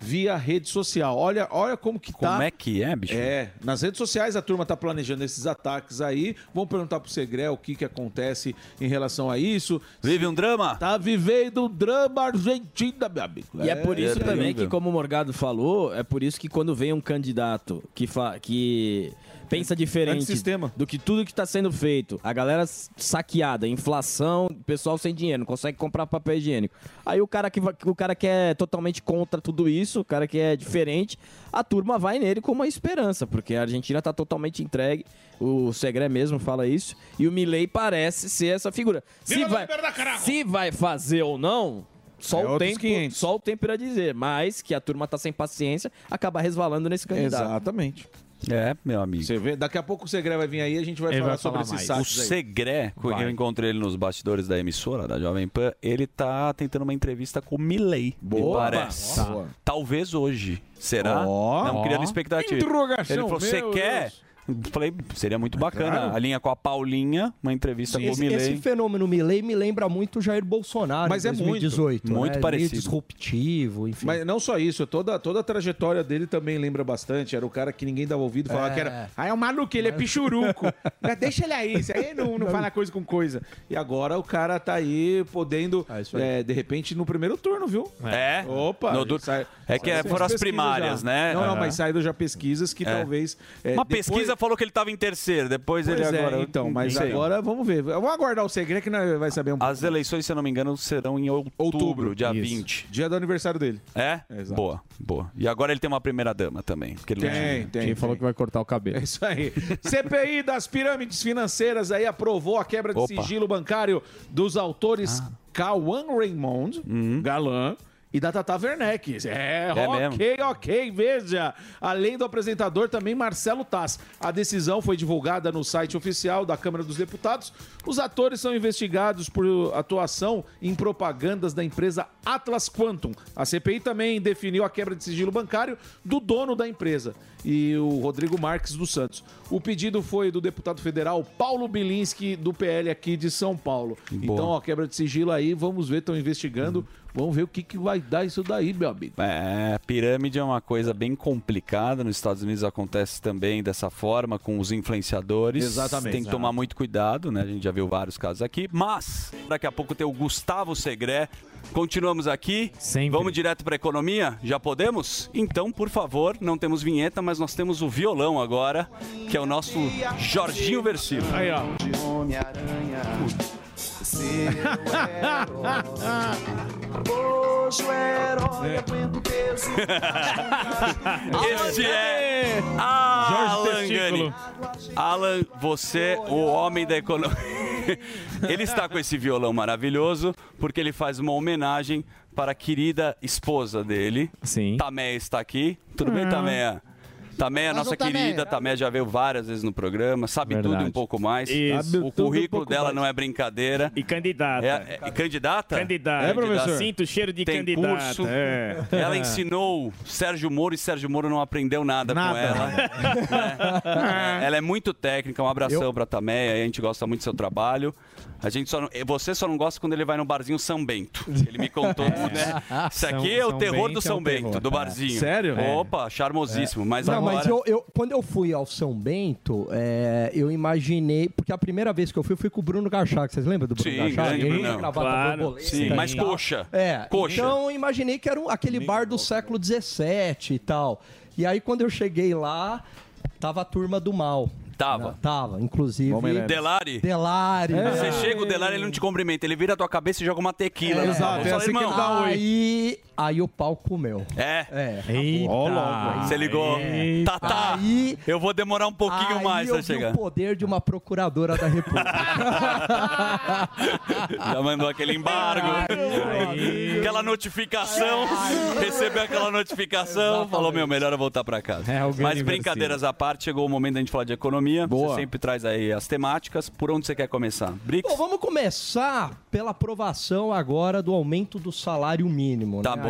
via rede social. Olha, olha como que tá. Como é que é, bicho? É, nas redes sociais a turma tá planejando esses ataques aí. Vamos perguntar pro Segré o que que acontece em relação a isso. Vive um drama? Tá vivendo um drama Argentina, meu amigo. E é por isso terrível. também que, como o Morgado falou, é por isso que quando vem um candidato que, fa que pensa diferente Antissistema. do que tudo que está sendo feito, a galera saqueada, inflação, pessoal sem dinheiro, não consegue comprar papel higiênico. Aí o cara que, o cara que é totalmente contra tudo isso, o cara que é diferente, a turma vai nele com uma esperança, porque a Argentina está totalmente entregue. O Segré mesmo fala isso. E o Milei parece ser essa figura. Se vai, se vai fazer ou não, só, É o tempo, 500. só o tempo irá dizer. Mas que a turma tá sem paciência, acaba resvalando nesse candidato. Exatamente. É, meu amigo. Você vê, daqui a pouco o Segré vai vir aí e a gente vai Ele falar vai sobre falar esses mais. O. Segré, que Vai. eu encontrei ele nos bastidores da emissora, da Jovem Pan, ele tá tentando uma entrevista com o Milley, Boa. parece. Boa. Talvez hoje. Será? Ó. Não, criando expectativa. Ele falou, você quer? Falei, seria muito bacana. Claro. A linha com a Paulinha, uma entrevista com o Esse, Milley. esse fenômeno Milley me lembra muito o Jair Bolsonaro Mas em é muito, 2018. muito né? parecido. Meio disruptivo, enfim. Mas não só isso, toda, toda a trajetória dele também lembra bastante. Era o cara que ninguém dava ouvido, falava É. que era. Ah, é um maluco, ele é pichuruco. Mas Deixa ele aí, isso aí não, não fala coisa com coisa. E agora o cara tá aí podendo, É isso aí. é, de repente, no primeiro turno, viu? É? Opa! No du- sai- É que foram as primárias, já. né? Não, não, Aham. mas saíram já pesquisas que É. talvez. é, Uma depois- pesquisa falou que ele estava em terceiro, depois Pois ele é, agora... então, mas sei. agora vamos ver. Vamos aguardar o segredo que nós vai saber um pouco. As eleições, se eu não me engano, serão em outubro, Outubro, dia isso. 20. Dia do aniversário dele. É? Exato. Boa, boa. E agora ele tem uma primeira dama também. porque ele Tem, tinha. tem. Quem falou que vai cortar o cabelo? É isso aí. CPI das pirâmides financeiras aí aprovou a quebra de Opa. Ah. sigilo bancário dos autores Cauã Raymond, Galã, e da Tata Werneck. É, É ok, ok, veja. Além do apresentador, também Marcelo Tass. A decisão foi divulgada no site oficial da Câmara dos Deputados. Os atores são investigados por atuação em propagandas da empresa Atlas Quantum. A CPI também definiu a quebra de sigilo bancário do dono da empresa e o Rodrigo Marques dos Santos. O pedido foi do deputado federal Paulo Bilinski, do PL aqui de São Paulo. Boa. Então, ó, quebra de sigilo aí, vamos ver, estão investigando Vamos ver o que, que vai dar isso daí, meu amigo. É, pirâmide é uma coisa bem complicada. Nos Estados Unidos acontece também dessa forma, com os influenciadores. Exatamente. Tem que tomar muito cuidado, né? A gente já viu vários casos aqui. Mas, daqui a pouco tem o Gustavo Segré. Continuamos aqui. Vamos direto para economia? Já podemos? Então, por favor, não temos vinheta, mas nós temos o violão agora, que é o nosso Jorginho Versilo. Aí, ó. Homem-Aranha. Seu herói. Hoje o herói aguenta o peso. Este é Alan Gani. Alan, você, o homem da economia. Ele está com esse violão maravilhoso porque ele faz uma homenagem para a querida esposa dele. Sim. Tameia está aqui. Tudo bem, Hum. Tameia? Tameia, Mas nossa querida, Tameia já veio várias vezes no programa, sabe tudo e um pouco mais. Isso. O tudo um currículo pouco dela mais. não é brincadeira. E candidata. É, é- candidata? Candidata. É, professor? Sinto o cheiro de Tem candidata, Curso. é. Ela ensinou Sérgio Moro e Sérgio Moro não aprendeu nada, com Nada. ela. Né? Ela é muito técnica, um abração pra Tameia, a gente gosta muito do seu trabalho. A gente só não- você só não gosta quando ele vai no barzinho São Bento. Ele me contou, né? Isso aqui São- é o São terror Bento do é São um Bento, terror. do barzinho. Sério? Opa, charmosíssimo. Mas não, agora... mas eu, eu- quando eu fui ao São Bento, é, eu imaginei. Porque a primeira vez que eu fui, eu fui com o Bruno Gachag. Vocês lembram do Bruno Sim, Gachag? grande Ele a Claro, sim, mas coxa. É, Coxa. então eu imaginei que era um- aquele bar do século XVII e tal. E aí quando eu cheguei lá, tava a turma do mal. Tava. Né? Tava, inclusive. Delari? Delari. Você chega, o Delari, ele não te cumprimenta. Ele vira a tua cabeça e joga uma tequila. né? Exato, Você fala, irmão, Aí, aí o pau comeu. É? É. Eita. Ó, logo. Você ligou. É. Tatá, Aí- eu vou demorar um pouquinho Aí mais pra chegar. o poder de uma procuradora da República. Já mandou aquele embargo. Aquela notificação. Recebeu aquela notificação. Falou, meu, melhor eu voltar pra casa. Mas Gani brincadeiras à parte, chegou o momento da gente falar de economia. Você sempre traz aí as temáticas. Por onde você quer começar? Brix? Bom, vamos começar pela aprovação agora do aumento do salário mínimo. Tá né? bom.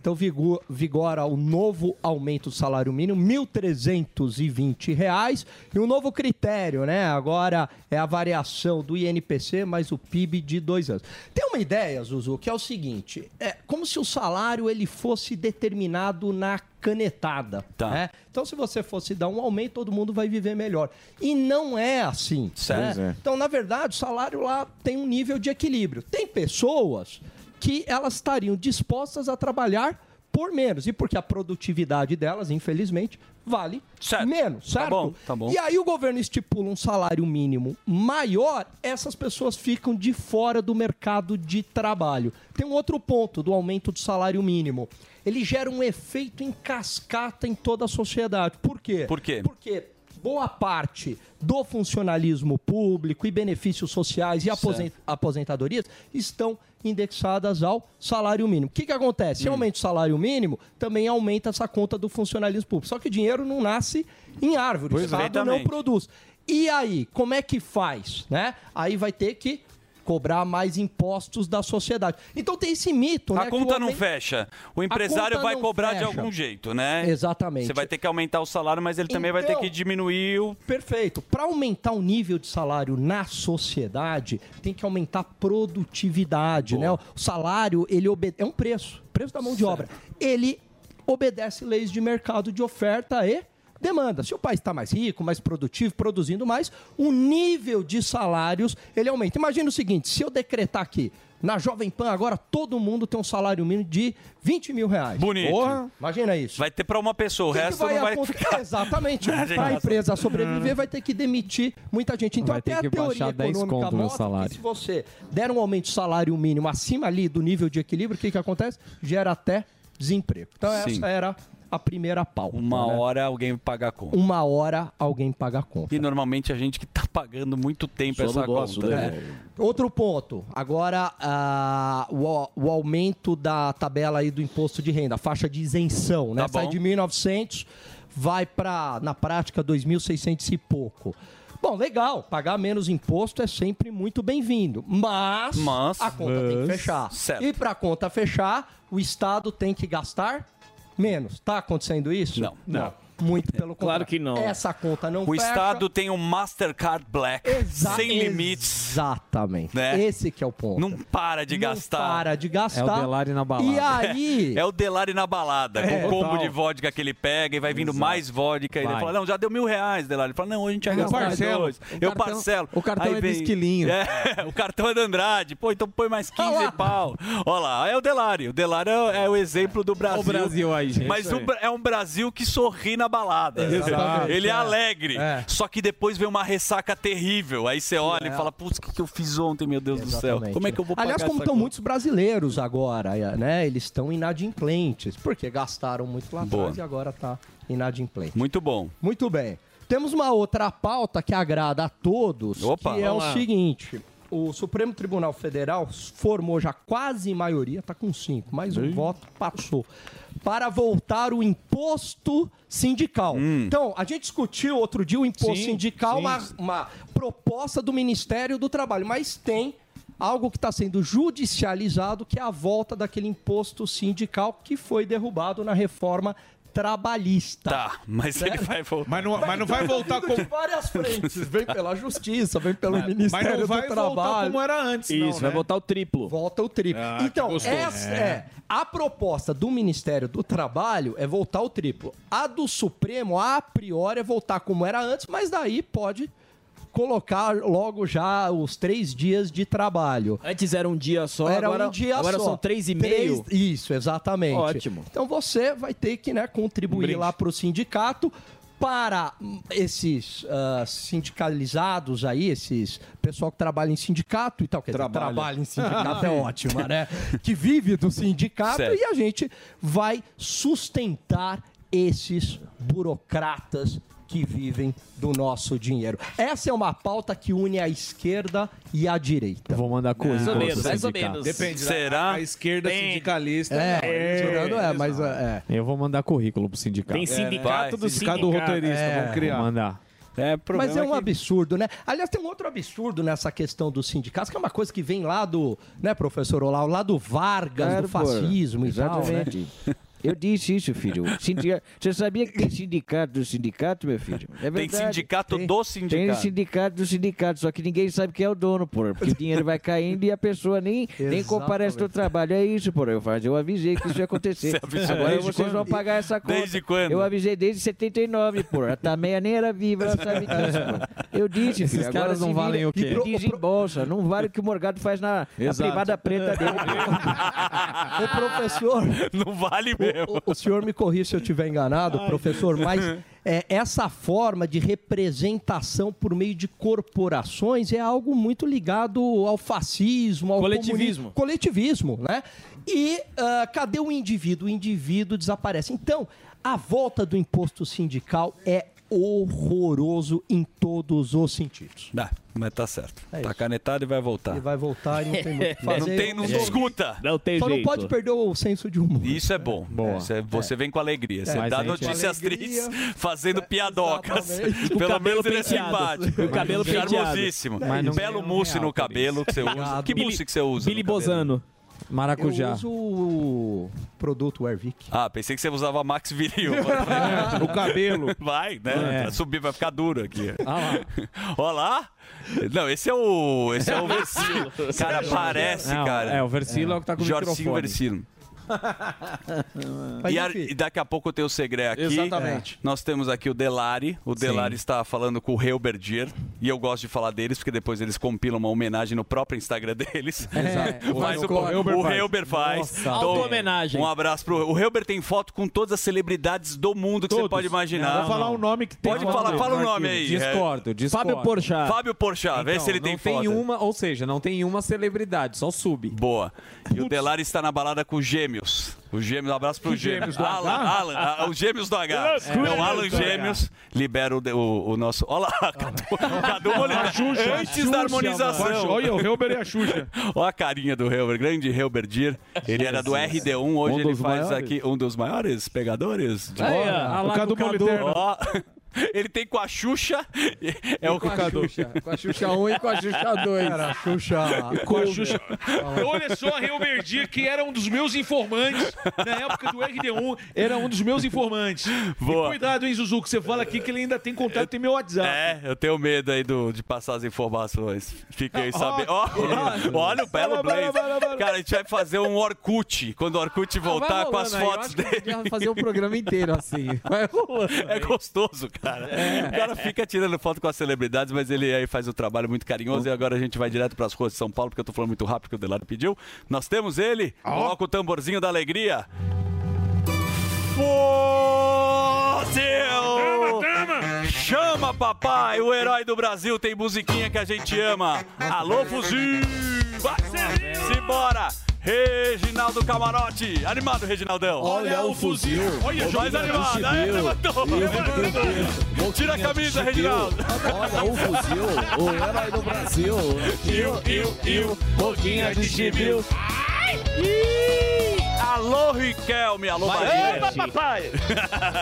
Então vigo- vigora o novo aumento do salário mínimo, 1.320 reais e um novo critério, né? Agora é a variação do INPC mais o PIB de dois anos. Tem uma ideia, Zuzu, que é o seguinte: é como se o salário ele fosse determinado na canetada. Tá. né? Então, se você fosse dar um aumento, todo mundo vai viver melhor. E não é assim. Certo. né? É. Então, na verdade, o salário lá tem um nível de equilíbrio. Tem pessoas que elas estariam dispostas a trabalhar por menos. E porque a produtividade delas, infelizmente, vale menos, certo? bom, tá bom. E aí o governo estipula um salário mínimo maior, essas pessoas ficam de fora do mercado de trabalho. Tem um outro ponto do aumento do salário mínimo. Ele gera um efeito em cascata em toda a sociedade. Por quê? Por quê? Porque boa parte do funcionalismo público e benefícios sociais e aposen- aposentadorias estão indexadas ao salário mínimo. O que, que acontece? Hum. Se aumenta o salário mínimo, também aumenta essa conta do funcionalismo público. Só que o dinheiro não nasce em árvore, o Pois é. Estado não produz. E aí, como é que faz? Né? Aí vai ter que cobrar mais impostos da sociedade. Então tem esse mito, né? A conta o não fecha. O empresário vai cobrar de fecha. algum jeito, né? Exatamente. Você vai ter que aumentar o salário, mas ele também vai ter Então- que diminuir o. Perfeito. Para aumentar o nível de salário na sociedade, tem que aumentar a produtividade, né? O salário, ele obede... é um preço, preço da mão de obra. Ele obedece leis de mercado de oferta e demanda. Se o país está mais rico, mais produtivo, produzindo mais, o nível de salários ele aumenta. Imagina o seguinte: se eu decretar aqui na Jovem Pan agora todo mundo tem um salário mínimo de 20 mil reais. Bonito. Porra, imagina isso. Vai ter para uma pessoa, o, que que resto não vai ficar. Exatamente. Para a empresa sobreviver, vai ter que demitir muita gente. Então, Vai ter até que a teoria baixar 10 econômica mostra salário. que se você der um aumento de salário mínimo acima ali do nível de equilíbrio, o que, que acontece? Gera até desemprego. Então, Sim. essa era a primeira pauta. Uma né? hora alguém paga a conta. Uma hora alguém paga a conta. E normalmente a gente que tá pagando muito tempo Só essa gosto, conta. né? Outro ponto. Agora, ah, o, o aumento da tabela aí do imposto de renda, a faixa de isenção, né? Tá Sai de 1.900, vai para, na prática, 2.600 e pouco. Bom, legal, pagar menos imposto é sempre muito bem-vindo, mas, Mas- a conta tem que Mas- fechar. Certo. E para a conta fechar, o Estado tem que gastar menos. Tá acontecendo isso? Não. Não. Muito pelo contrário. Claro que não. Essa conta não O fecha. Estado tem um Mastercard Black Exa- sem limites. Exatamente. Né? Esse que é o ponto. Não para de Não gastar. para de gastar. É o Delari na balada. E aí... É o Delari na balada, É, com o combo de vodka que ele pega e vai vindo Exato. mais vodka. E ele fala, não, já deu mil reais, Delari. Ele fala, não, hoje a gente vai Eu gastar parcelo. dois. O Eu cartão- parcelo. o cartão Aí é de esquilinho. É, o cartão é da Andrade. Pô, então põe mais 15 pau. Olha lá, é o Delari. O Delari é, é o exemplo do Brasil. o Brasil aí, gente. Mas o é um Brasil que sorri na balada. Exatamente, Ele é, é. alegre. É. Só que depois vem uma ressaca terrível. Aí você olha É. e fala, putz, o que, que eu fiz ontem, meu Deus do céu? Exatamente. Como é que eu vou pagar Aliás, como estão muitos brasileiros agora, né? Eles estão inadimplentes, porque gastaram muito lá Boa. atrás e agora tá inadimplente. Muito bom. Muito bem. Temos uma outra pauta que agrada a todos, Opa, que é o vamos lá. seguinte. O Supremo Tribunal Federal formou já quase maioria, tá com cinco, mais um voto passou, para voltar o imposto sindical. Então, a gente discutiu outro dia o imposto Sim, sindical, sim. Uma, uma proposta do Ministério do Trabalho, mas tem algo que está sendo judicializado, que é a volta daquele imposto sindical que foi derrubado na reforma trabalhista. Tá, mas ele vai voltar. Mas não, mas não vai voltar de várias frentes. Vem pela justiça, vem pelo Mas Ministério não vai do voltar Trabalho. como era antes, Isso, não, vai né? voltar o triplo. Volta o triplo. Ah, então, essa É. é. A proposta do Ministério do Trabalho é voltar o triplo. A do Supremo, a priori, é voltar como era antes, mas daí pode colocar logo já os três dias de trabalho. Antes era um dia só, Era agora, um dia agora só. são três e meio. Três- Isso, exatamente. Ótimo. Então você vai ter que né, contribuir brinde. lá para o sindicato para esses ah, sindicalizados aí, esses pessoal que trabalha em sindicato e tal, dizer, Trabalha. trabalha em sindicato é ótimo, né? Que vive do sindicato Certo. e a gente vai sustentar esses burocratas que vivem do nosso dinheiro. Essa é uma pauta que une a esquerda e a direita. Vou mandar currículo. Mais ou menos, mais ou menos. Depende. Será? A, a esquerda Tem. sindicalista. É, tirando é, mas é. Eu vou mandar currículo pro sindicato. Tem sindicato vai. do Sindicato do roteirista, É. vamos Vou criar. mandar. É, problema Mas é um que- absurdo, né? Aliás, tem um outro absurdo nessa questão dos sindicatos, que é uma coisa que vem lá do, né, professor Olá, lá do Vargas, do fascismo e tal, né? Eu disse isso, filho. Você sabia que tem sindicato do sindicato, meu filho? É Tem verdade. sindicato do Tem sindicato. sindicato do sindicato, só que ninguém sabe quem é o dono, porra. Porque o dinheiro vai caindo e a pessoa nem, nem comparece no trabalho. É isso, porra. Eu, eu avisei que isso ia acontecer. Você Agora desde vocês quando? vão pagar essa conta. Desde quando? Eu avisei desde 79, porra. A Tameia nem era viva, ela sabe disso, porra. Eu disse, Esses filho. Agora não valem o quê? Desembolsa. Não vale o que o Morgado faz na, na privada preta dele. Ô, professor, Não vale mesmo. O, o senhor me corrija se eu estiver enganado, professor, mas é, essa forma de representação por meio de corporações é algo muito ligado ao fascismo, ao Coletivismo. coletivismo, né? E ah, cadê o indivíduo? O indivíduo desaparece. Então, a volta do imposto sindical é horroroso em todos os sentidos. Dá, mas tá certo. É tá isso. canetado e vai voltar. Ele vai voltar e não tem muito o que fazer. Não tem, não Só- discuta. Não tem Só não jeito. pode perder o senso de humor. Isso é bom. Boa. Você, você vem com alegria. Você Mas dá notícias tristes fazendo piadocas. exatamente. Com Pelo cabelo menos ele é simpático. Com cabelo penteado. Charmosíssimo. Mas não Belo mousse no cabelo que você usa. Que mousse que você usa? Billy? Bozano. Maracujá. Eu uso o produto Airvic. Ah, pensei que você usava Max Viril. O cabelo. Vai, né? É. Subir, vai ficar duro aqui. Ah lá. Olha lá. Não, esse é o. Esse é o Versilo. Cara, parece, Não, cara. É, o Versilo é, o que tá com o Jorcinho microfone. Versilo. E, a- e daqui a pouco tem o segredo aqui. Exatamente. Nós temos aqui o Delari. O Delari está falando com o Helberdier. E eu gosto de falar deles, porque depois eles compilam uma homenagem no próprio Instagram deles. Exato. Mas o, O o, Helber faz. Então, Auto-homenagem. Um abraço pro. O Helber tem foto com todas as celebridades do mundo que você Todos. pode imaginar. Vou falar um nome que tem. Pode falar, fala o arquivo. nome aí. Discordo, discordo. Fábio Porchat. Fábio Porchat, vê Então, se ele não tem tem foto. uma, ou seja, não tem uma celebridade, só sub. Boa. E o Delari está na balada com gêmeos. Os gêmeos, um abraço pro gêmeos do Alan, H? Alan, ah, os gêmeos do H. É o Alan. Gêmeos libera o, o, o nosso. Olha lá, Cadu, Cadu. A Xuxa, Antes Xuxa, da harmonização. mano. Olha, o Helber e a Xuxa. Olha a carinha do Helber, grande Helber Dir. Ele era do RD1, hoje Um ele faz maiores. aqui um dos maiores pegadores. de- Aí, ó, o Cadu Cadu. Moliterno. Ó, Ele tem com a Xuxa. É o com a Cadu. Xuxa. Com a Xuxa 1 e com a Xuxa 2. Cara, a Xuxa. Com a Xuxa. Olha só, Helber Dia, que era um dos meus informantes na época do RD1, era um dos meus informantes. Boa. E cuidado, hein, Zuzu, que você fala aqui que ele ainda tem contato, tem meu WhatsApp. É, eu tenho medo aí do, de passar as informações. Fiquei Ó, sabendo. Ó, olha o belo Blaze. Cara, a gente vai fazer um Orkut. Quando o Orkut voltar com as rolando aí, eu fotos acho que dele. podia fazer um programa inteiro assim. Vai rolando. É gostoso, cara. O cara fica tirando foto com as celebridades, mas ele aí faz o trabalho muito carinhoso. E agora a gente vai direto pras ruas de São Paulo, porque eu tô falando muito rápido, porque o Delaro pediu. Nós temos ele. Coloca o tamborzinho da alegria. Fuzil! Chama, papai! O herói do Brasil tem musiquinha que a gente ama. Alô, Fuzil! Vai, Simbora! Reginaldo Camarote! Animado, Reginaldão! Olha o fuzil. Olha, mais animado! Aí, levantou! levantou. Tira a camisa, Reginaldo! Olha o fuzil, o herói do Brasil. Eu, eu, eu, boquinha de civil. Alô, Riquelme, alô, opa, papai.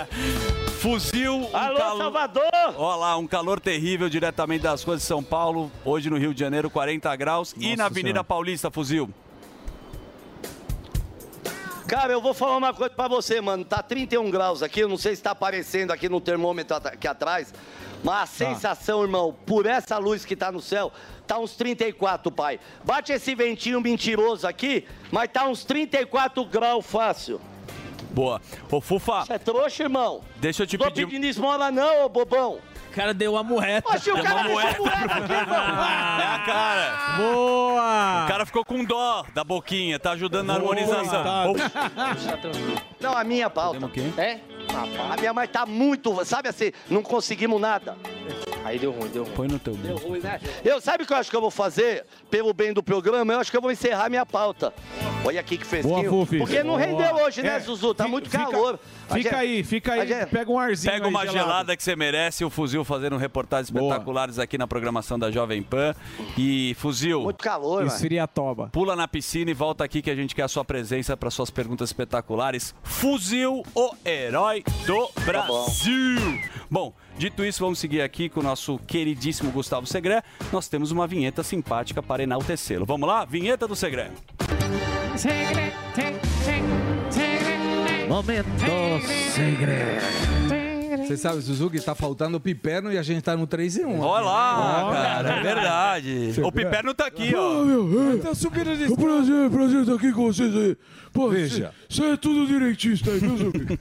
Fuzil. um Alô, Salvador. Olha lá, um calor terrível diretamente das ruas de São Paulo. Hoje no Rio de Janeiro, 40 graus. e Nossa na Avenida Senhora. Paulista, Fuzil. Cara, eu vou falar uma coisa pra você, mano. Tá 31 graus aqui, eu não sei se tá aparecendo aqui no termômetro aqui atrás, mas a sensação, irmão, por essa luz que tá no céu, tá uns 34, pai. Bate esse ventinho mentiroso aqui, mas tá uns 34 graus fácil. Boa. Ô, Fufa. Você é trouxa, irmão? Deixa eu te Tô pedir. pedindo esmola não, ô bobão. O cara deu uma moeda. Oxe, o Deu cara uma deixou moeda. moeda aqui, irmão. É a cara. Boa! O cara ficou com dó da boquinha, tá ajudando na harmonização. Não, a minha pauta. É? A minha mãe tá muito, sabe assim, não conseguimos nada. Aí deu ruim, deu ruim. Põe no teu Deu ruim, né? Eu sabe o que eu acho que eu vou fazer pelo bem do programa? Eu acho que eu vou encerrar minha pauta. Olha aqui que fresquinho. Boa, Fufis. Porque não Boa. rendeu hoje, né, É, Zuzu? Tá muito fica- calor. A Fica gente- aí, fica aí. gente- Pega um arzinho Pega uma gelado. gelada que você merece, o Fuzil fazendo reportagens espetaculares aqui na programação da Jovem Pan. E, Fuzil. Muito calor, mano. Esfria a toba. Pula na piscina e volta aqui que a gente quer a sua presença para suas perguntas espetaculares. Fuzil, o herói do Brasil. bom. dito isso, vamos seguir aqui com o nosso queridíssimo Gustavo Segré. Nós temos uma vinheta simpática para enaltecê-lo. Vamos lá? Vinheta do Segré. Momento segredo. Você sabe, Suzuki, tá faltando o piperno e a gente tá no 3 em 1. Olha lá, cara, é verdade. O Piperno tá aqui, ó. meu, tá subindo de... O prazer, prazer estar aqui com vocês aí. Pô, Veja. Você é tudo direitista aí, viu, Zuki?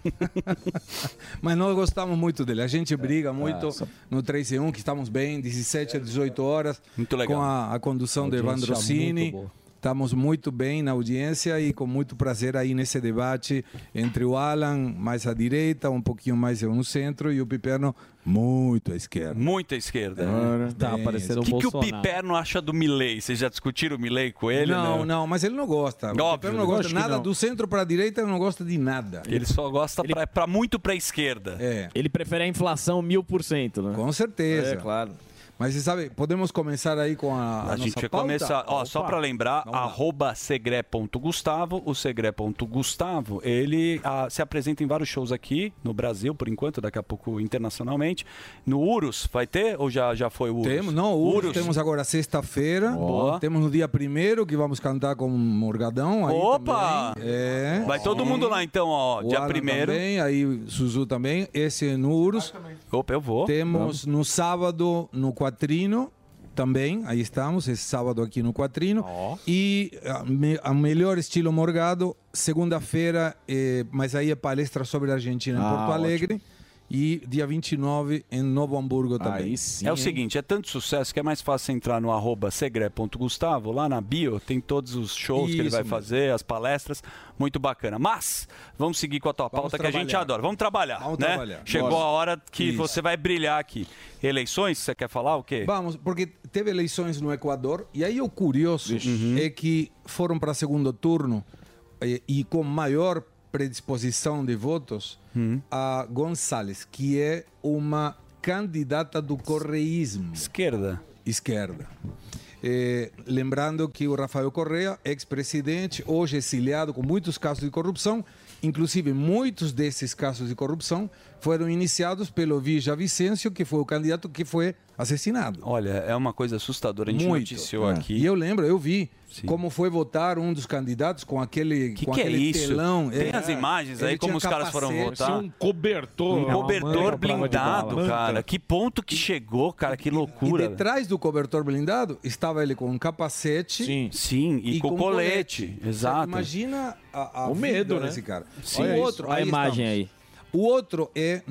Mas nós gostamos muito dele. A gente briga muito Nossa. no 3 em 1, que estamos bem, 17 a 18 horas. Muito legal. Com a, a condução de Audiência Evandro Cini. Muito. Estamos muito bem na audiência e com muito prazer aí nesse debate entre o Alan mais à direita, um pouquinho mais no centro, e o Piperno muito à esquerda. Muita esquerda. É, Tá bem parecendo O que, que o. Piperno acha do Milley? Vocês já discutiram o Milley com ele? não, né? não, mas ele não gosta. O Óbvio, Piperno não gosta nada não. do centro para a direita, ele não gosta de nada. Ele só gosta pra, pra muito pra esquerda. É. Ele prefere a inflação mil por cento, né? Com certeza. É, claro. Mas você sabe, podemos começar aí com a, A, a gente vai começar, ó, só Opa. pra lembrar, arroba segre.gustavo, o segre.gustavo, ele ah, se apresenta em vários shows aqui no Brasil, por enquanto, daqui a pouco internacionalmente. No Urus, vai ter ou já, já foi o Urus? Temos, não, o Urus. temos agora sexta-feira. Boa. Temos no dia primeiro que vamos cantar com o Morgadão. Aí Opa! É. Vai todo mundo lá então, ó, O dia Alan primeiro. Também, aí Suzu também. Esse no Urus. Opa, eu vou. Temos no sábado no Quatrino. Também, aí estamos, esse sábado aqui no Quatrino. E a, me- a melhor estilo Morgado, segunda-feira, eh, mas aí é palestra sobre a Argentina em Ah, Porto Alegre. E dia 29 em Novo Hamburgo também. é o seguinte, é tanto sucesso que é mais fácil entrar no arroba segre.gustavo, lá na bio tem todos os shows que ele Isso vai mesmo. fazer, as palestras, muito bacana. Mas, vamos seguir com a tua pauta que a gente trabalhar. adora. Vamos trabalhar, Vamos né? trabalhar. Chegou Bora. a hora que Isso. você vai brilhar aqui. Eleições, você quer falar o quê? Vamos, porque teve eleições no Equador e aí o curioso Uhum. é que foram para segundo turno eh, e com maior predisposição de votos a Gonçalves, que é uma candidata do correísmo. Esquerda. Esquerda. Eh, lembrando que o Rafael Correa, ex-presidente, hoje exiliado com muitos casos de corrupção, inclusive muitos desses casos de corrupção foram iniciados pelo Vija Vicêncio, que foi o candidato que foi assassinado. Olha, é uma coisa assustadora. A gente Muito. noticiou É. aqui. E eu lembro, eu vi como foi votar um dos candidatos com aquele, Que com que é aquele isso? telão. Tem É. as imagens aí como os caras foram votar? um cobertor. Um cobertor blindado, cara. Que ponto que chegou, cara. Que loucura. E detrás do cobertor blindado estava ele com um capacete. Sim. Sim, e com colete. Exato. Imagina a, a O medo, né? desse cara. Sim. o Olha outro. A aí imagem estamos. O outro é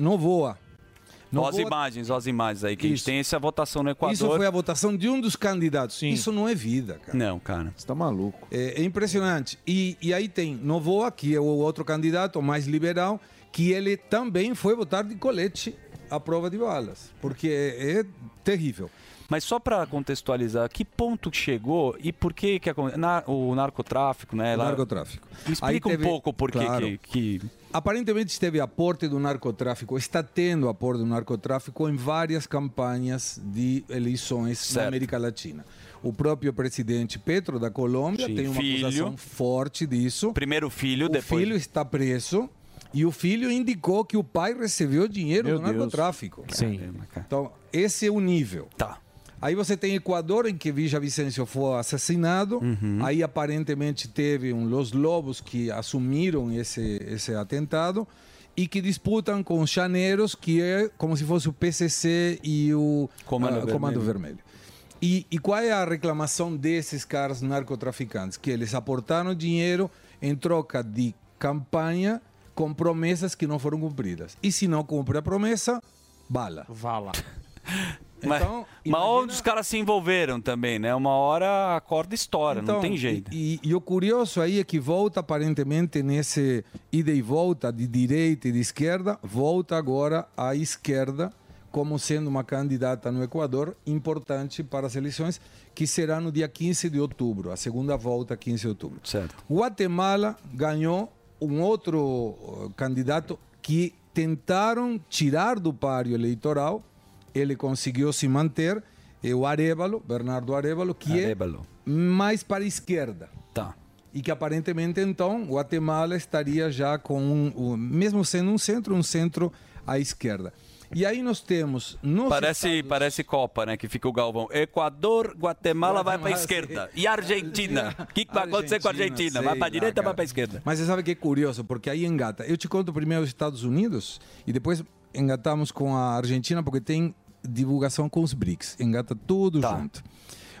Ó as Novoa- imagens, as imagens aí, que a gente tem essa votação no Equador. Isso foi a votação de um dos candidatos. Isso não é vida, cara. Não, cara. Você tá maluco. É, é impressionante. E, e aí tem Novoa, que é o outro candidato mais liberal, que ele também foi votar de colete à prova de balas. Porque é, é terrível. Mas só para contextualizar, que ponto chegou e por que que na- o narcotráfico, né? O lá- narcotráfico. Explica Aí um teve- pouco por que claro. que, que Aparentemente esteve aporte do narcotráfico, está tendo aporte do narcotráfico em várias campanhas de eleições na Certo. América Latina. O próprio presidente Petro da Colômbia Sim, tem uma filho. acusação forte disso. Primeiro filho, o depois- filho está preso e o filho indicou que o pai recebeu dinheiro Meu do Deus. narcotráfico. Sim. Então, esse é o nível. Tá. Aí você tem Equador, em que Vija Vicêncio foi assassinado. Uhum. Aí aparentemente teve um Los Lobos que assumiram esse, esse atentado e que disputam com os Chaneiros, que é como se fosse o PCC e o Comando ah, Vermelho. Comando Vermelho. E, e qual é a reclamação desses caras narcotraficantes? Que eles aportaram dinheiro em troca de campanha com promessas que não foram cumpridas. E se não cumpre a promessa, bala. Vala. Mas, Então, mas onde os caras se envolveram também, né? Uma hora a corda estoura, não Então, tem jeito. E, e o curioso aí é que volta aparentemente nesse ida e volta de direita e de esquerda, volta agora à esquerda como sendo uma candidata no Equador importante para as eleições que será no dia 15 de outubro, a segunda volta 15 de outubro. Certo. Guatemala ganhou um outro uh, candidato que tentaram tirar do páreo eleitoral, ele conseguiu se manter, é o Arevalo, Bernardo Arevalo, que Arévalo. é mais para a esquerda. Tá. E que aparentemente então Guatemala estaria já com um, um- mesmo sendo um centro, um centro à esquerda. E aí nós temos Parece, parece Copa, né? Que fica o Galvão. Equador, Guatemala vai para Guatemala, esquerda. E Argentina? O que, que vai acontecer com a Argentina? Vai para lá, direita ou vai para esquerda? Mas você sabe que é curioso, porque aí engata. Eu te conto primeiro os Estados Unidos e depois engatamos com a Argentina, porque tem divulgação com os BRICS. Engata tudo Tá. junto.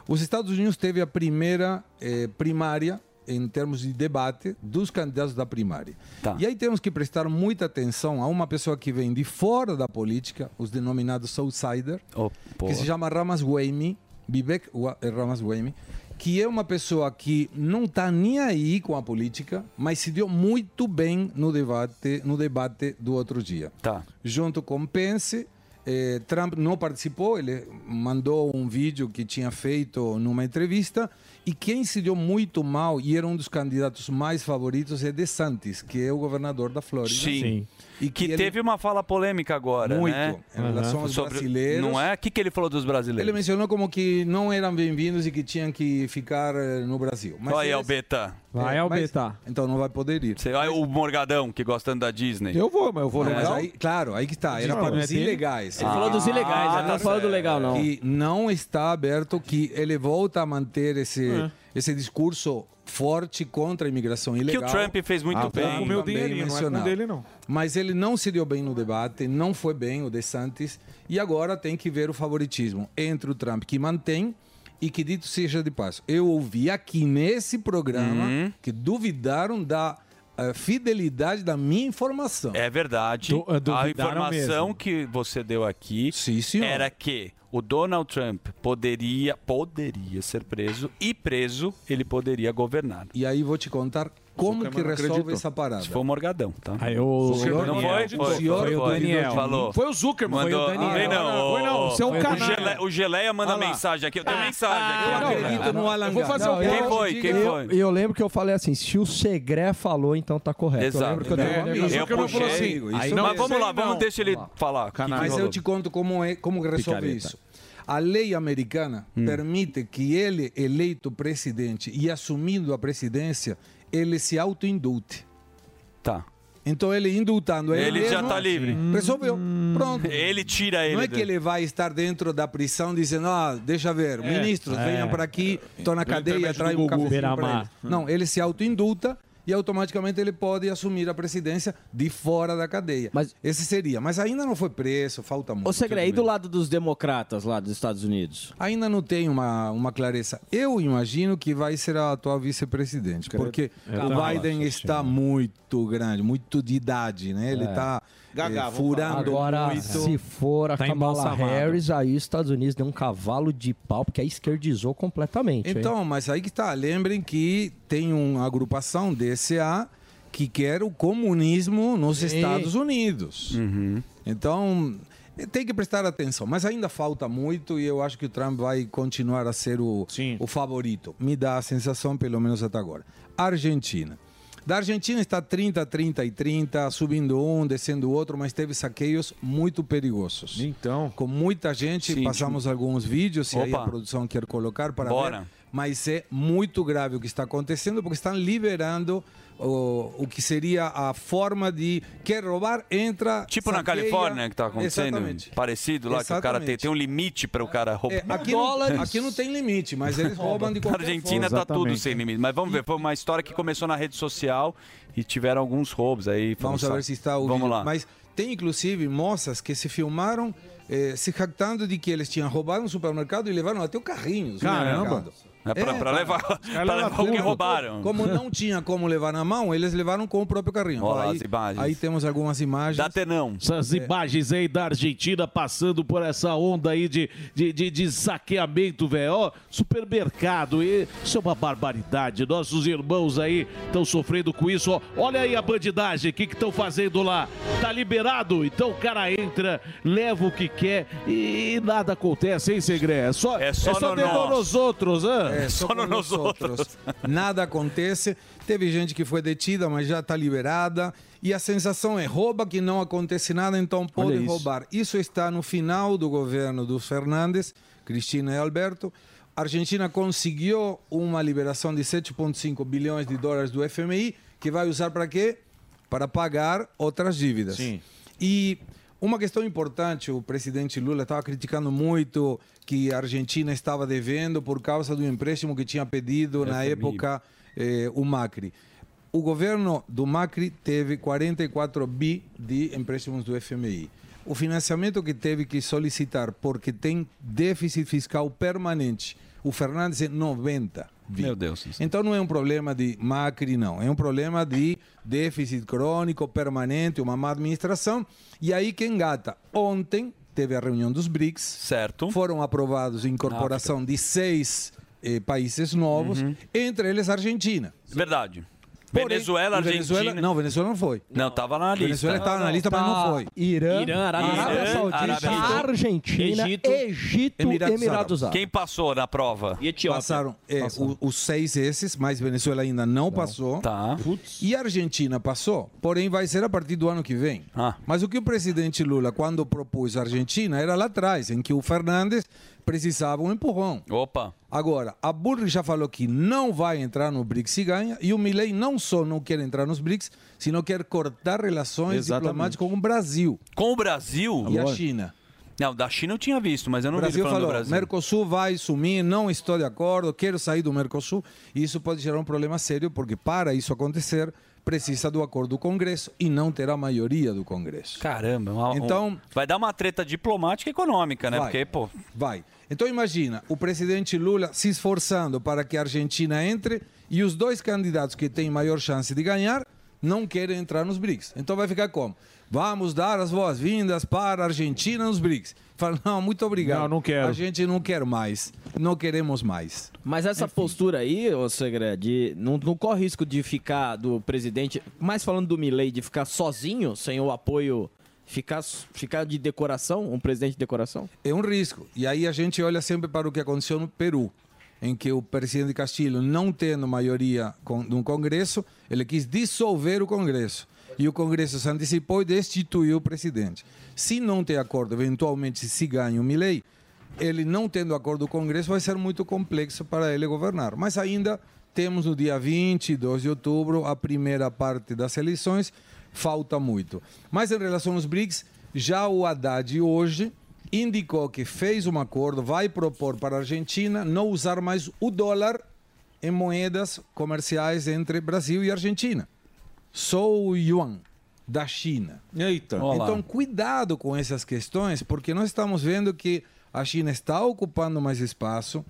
Os Estados Unidos teve a primeira eh, primária em termos de debate dos candidatos da primária. Tá. E aí temos que prestar muita atenção a uma pessoa que vem de fora da política, os denominados outsider, pô. que se chama Ramaswamy, Vivek eh, Ramaswamy, que é uma pessoa que não está nem aí com a política, mas se deu muito bem no debate, no debate do outro dia. Tá. Junto com Pence, eh, Trump não participou, ele mandou um vídeo que tinha feito numa entrevista. E quem se deu muito mal e era um dos candidatos mais favoritos é DeSantis, que é o governador da Flórida. Sim. E que ele- teve uma fala polêmica agora, Muito, né? em relação aos brasileiros. Não é? O que, que ele falou dos brasileiros? Ele mencionou como que não eram bem-vindos e que tinham que ficar eh, no Brasil. Vai, eles- Albeta. É, mas- Então não vai poder ir. Você vai o Morgadão, que gosta da Disney. Eu vou, mas eu vou no Mas legal. aí, claro, aí que está. Era Não, para é os ilegais. Ele falou dos ilegais, ele não falou do legal, não. E não está aberto que ele volta a manter esse, É. esse discurso forte contra a imigração ilegal. o Trump fez muito Ah, bem. Com o meu dinheirinho, não é dele, não. Mas ele não se deu bem no debate, não foi bem o DeSantis, e agora tem que ver o favoritismo entre o Trump, que mantém, e que dito seja de passo. Eu ouvi aqui nesse programa Uhum. que duvidaram da eh, fidelidade da minha informação. É verdade. Du- eh, a informação mesmo. que você deu aqui era que o Donald Trump poderia, poderia ser preso e preso ele poderia governar. E aí vou te contar como que não resolve acreditou. essa parada. Se foi o Morgadão, tá? Aí o Zuckerman não Daniel. foi? O senhor e o Daniel. Falou. Foi o Zuckerman. Mandou, Foi o Daniel. Vem não, Ah, foi não, você é um. Gele- o Geleia manda lá. mensagem aqui. Eu tenho mensagem aqui. eu ó. acredito no Alan Eu vou fazer Não, o Quem eu- foi? Quem eu- foi? E eu, lembro que eu falei assim, se o Segré falou, então tá correto. Eu Exato. lembro que eu dei uma É, negociação. eu puxei. Aí- Mas vamos lá, vamos deixar ele falar. Mas eu te conto como, é, como que resolve isso. A lei americana permite que ele, eleito presidente e assumindo a presidência, ele se autoindulte. Tá. Então ele indultando ele, Ele já mesmo, tá livre. Resolveu. Pronto. Ele tira ele. Não é que ele vai estar dentro da prisão dizendo, ah, deixa ver, É. ministros, É. venham para aqui, estou na cadeia, do um cafezinho para eles. Não, ele se autoindulta e automaticamente ele pode assumir a presidência de fora da cadeia. Mas, Esse seria. Mas ainda não foi preso, falta muito. Ô, Segre, e do lado dos democratas lá dos Estados Unidos? Ainda não tem uma, uma clareza. Eu imagino que vai ser a atual vice-presidente, porque É, o tá. Biden está muito grande, muito de idade, né? Ele É. Gagá, furando Agora, muito. se for a Tá Kamala. Harris, aí os Estados Unidos deu um cavalo de pau, porque aí esquerdizou completamente. hein? Então, mas aí que está. Lembrem que tem uma agrupação DCA que quer o comunismo nos Sim. Estados Unidos. Então, tem que prestar atenção. Mas ainda falta muito e eu acho que o Trump vai continuar a ser o, o favorito. Me dá a sensação, pelo menos até agora. Argentina. Da Argentina está 30, 30 e 30, subindo um, descendo outro, mas teve saqueios muito perigosos. Então. Com muita gente, Sim, passamos alguns vídeos, se aí a produção quer colocar para Bora. ver. Mas é muito grave o que está acontecendo, porque estão liberando o, o que seria a forma de quer roubar, entra. Tipo na saqueia. Califórnia que tá acontecendo. Exatamente. Parecido lá, que o cara tem, Exatamente. tem um limite para o cara roubar. É, aqui, não, aqui não tem limite, mas eles roubam de Na qualquer Argentina forma. tá tudo sem limite. Mas vamos ver, foi uma história que começou na rede social e tiveram alguns roubos aí. Vamos foram ver se está o Vamos vídeo. lá. Mas tem inclusive moças que se filmaram eh, se jactando de que eles tinham roubado um supermercado e levaram até o carrinho. do Supermercado. É pra- pra levar- pra levar o que roubaram. Como não tinha como levar na mão, eles levaram com o próprio carrinho. Olha aí, as imagens. aí temos algumas imagens. Dá tenão. Essas imagens aí da Argentina passando por essa onda aí de, de, de, de saqueamento, velho. Ó, supermercado, e isso é uma barbaridade. Nossos irmãos aí estão sofrendo com isso. Ó, olha aí a bandidagem, o que estão fazendo lá? Tá liberado? Então o cara entra, leva o que quer e nada acontece, hein, Segre? É só, é só só, no dedo nosso. nos outros, hã? É, só, com nós outros. Nada acontece. Teve gente que foi detida, mas já está liberada. E a sensação é rouba que não acontece nada, então pode isso. roubar. Isso está no final do governo dos Fernandes, Cristina e Alberto. A Argentina conseguiu uma liberação de 7,5 bilhões de dólares do FMI, que vai usar para quê? Para pagar outras dívidas. Sim. E uma questão importante, o presidente Lula estava criticando muito que a Argentina estava devendo por causa do empréstimo que tinha pedido na FMI. época eh, o Macri. O governo do Macri teve 44 bi de empréstimos do FMI. O financiamento que teve que solicitar, porque tem déficit fiscal permanente, o Fernandes é 90 bi. Meu Deus. Então não é um problema de Macri, não. É um problema de déficit crônico, permanente, uma má administração. E aí que engata. Ontem teve a reunião dos BRICS. Certo. Foram aprovados a incorporação de seis eh, países novos, Uhum. entre eles a Argentina. Verdade. Porém, Venezuela, e Venezuela- Argentina. não, Venezuela não foi. Não, tava na lista. Venezuela estava na lista, mas não foi. Irã, Irã, Arábia Arábia Saudita, Arábia Argentina, Egito, Egito, Emirados Emirados, Árabes. Quem passou na prova? E Etiópia. Passaram é, o- os seis esses, mas Venezuela ainda não, passou. Tá. E a Argentina passou, porém vai ser a partir do ano que vem. Ah. Mas o que o presidente Lula, quando propôs a Argentina, era lá atrás, em que o Fernandes precisava um empurrão. Opa. Agora, a Burri já falou que não vai entrar no BRICS e ganha, e o Milei não só não quer entrar nos BRICS, sino quer cortar relações Exatamente. diplomáticas com o Brasil Com o Brasil? e a China. Não, da China eu tinha visto, mas eu não o vi Brasil ele falando falou, do Brasil. Mercosul vai sumir, não estou de acordo, quero sair do Mercosul. E isso pode gerar um problema sério, porque para isso acontecer, precisa do acordo do Congresso e não terá maioria do Congresso. Caramba. uma- Então- um- vai dar uma treta diplomática e econômica, né? Vai. Porque, pô... Vai. Então imagina, o presidente Lula se esforçando para que a Argentina entre e os dois candidatos que têm maior chance de ganhar não querem entrar nos BRICS. Então vai ficar como? Vamos dar as boas-vindas para a Argentina nos BRICS. Fala, não, muito obrigado. Não, não quero. A gente não quer mais. Não queremos mais. Mas essa postura aí, ô Segre, de não, não corre risco de ficar do presidente, mais falando do Milley, de ficar sozinho, sem o apoio, ficar, ficar de decoração, um presidente de decoração? É um risco. E aí a gente olha sempre para o que aconteceu no Peru, em que o presidente Castilho, não tendo maioria com- no Congresso, ele quis dissolver o Congresso. E o Congresso se antecipou e destituiu o presidente. Se não tem acordo, eventualmente, se ganha o Milley, ele não tendo acordo do Congresso, vai ser muito complexo para ele governar. Mas ainda temos no dia 22 de outubro a primeira parte das eleições, falta muito. Mas em relação aos BRICS, já o Haddad hoje indicou que fez um acordo, vai propor para a Argentina não usar mais o dólar em moedas comerciais entre Brasil e Argentina. Só o yuan da China. Eita. Então, cuidado com essas questões, porque nós estamos vendo que a China está ocupando mais espaço,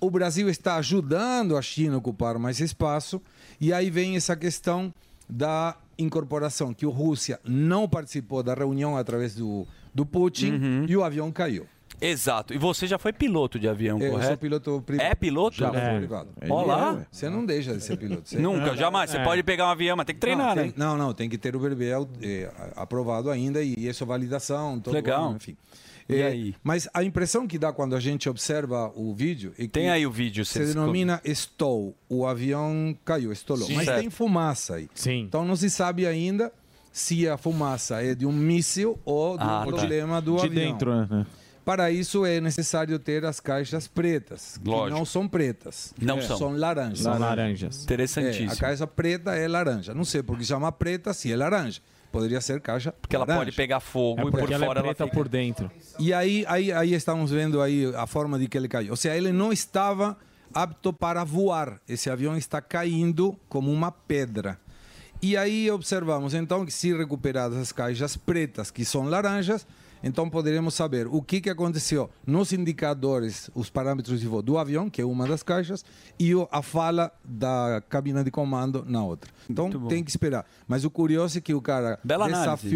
o Brasil está ajudando a China a ocupar mais espaço, e aí vem essa questão da incorporação, que a Rússia não participou da reunião através do, do Putin Uhum. e o avião caiu. Exato. E você já foi piloto de avião, Eu correto? sou piloto privado. É piloto? Já fui É. privado. Olá. Você não deixa de ser piloto. Você- Nunca, jamais. Você pode pegar um avião, mas tem que treinar, não, né? tem- Não, não, tem que ter o BRB é, aprovado ainda e isso é validação. Todo Legal. ano, enfim. E É, aí? Mas a impressão que dá quando a gente observa o vídeo é que Tem aí o vídeo, se denomina estou. O avião caiu, estolou. Sim. Mas Certo. tem fumaça aí. Sim. Então não se sabe ainda se a fumaça é de um míssil ou do Ah, tá. problema do De avião. dentro, né? Para isso é necessário ter as caixas pretas, que Lógico. não são pretas. Não É, são. São laranjas. São laranjas. Interessantíssimo. É, a caixa preta é laranja. Não sei por que chama preta se é laranja. Poderia ser caixa Porque ela laranja. pode pegar fogo e por ela é fora ela preta fica... por dentro. E aí, aí, aí estamos vendo aí a forma de que ele caiu. Ou seja, ele não estava apto para voar. Esse avião está caindo como uma pedra. E aí observamos então que se recuperadas as caixas pretas, que são laranjas, então poderemos saber o que, que aconteceu nos indicadores, os parâmetros de voo do avião, que é uma das caixas, e a fala da cabina de comando na outra. Então tem que esperar. Mas o curioso é que o cara Bela análise.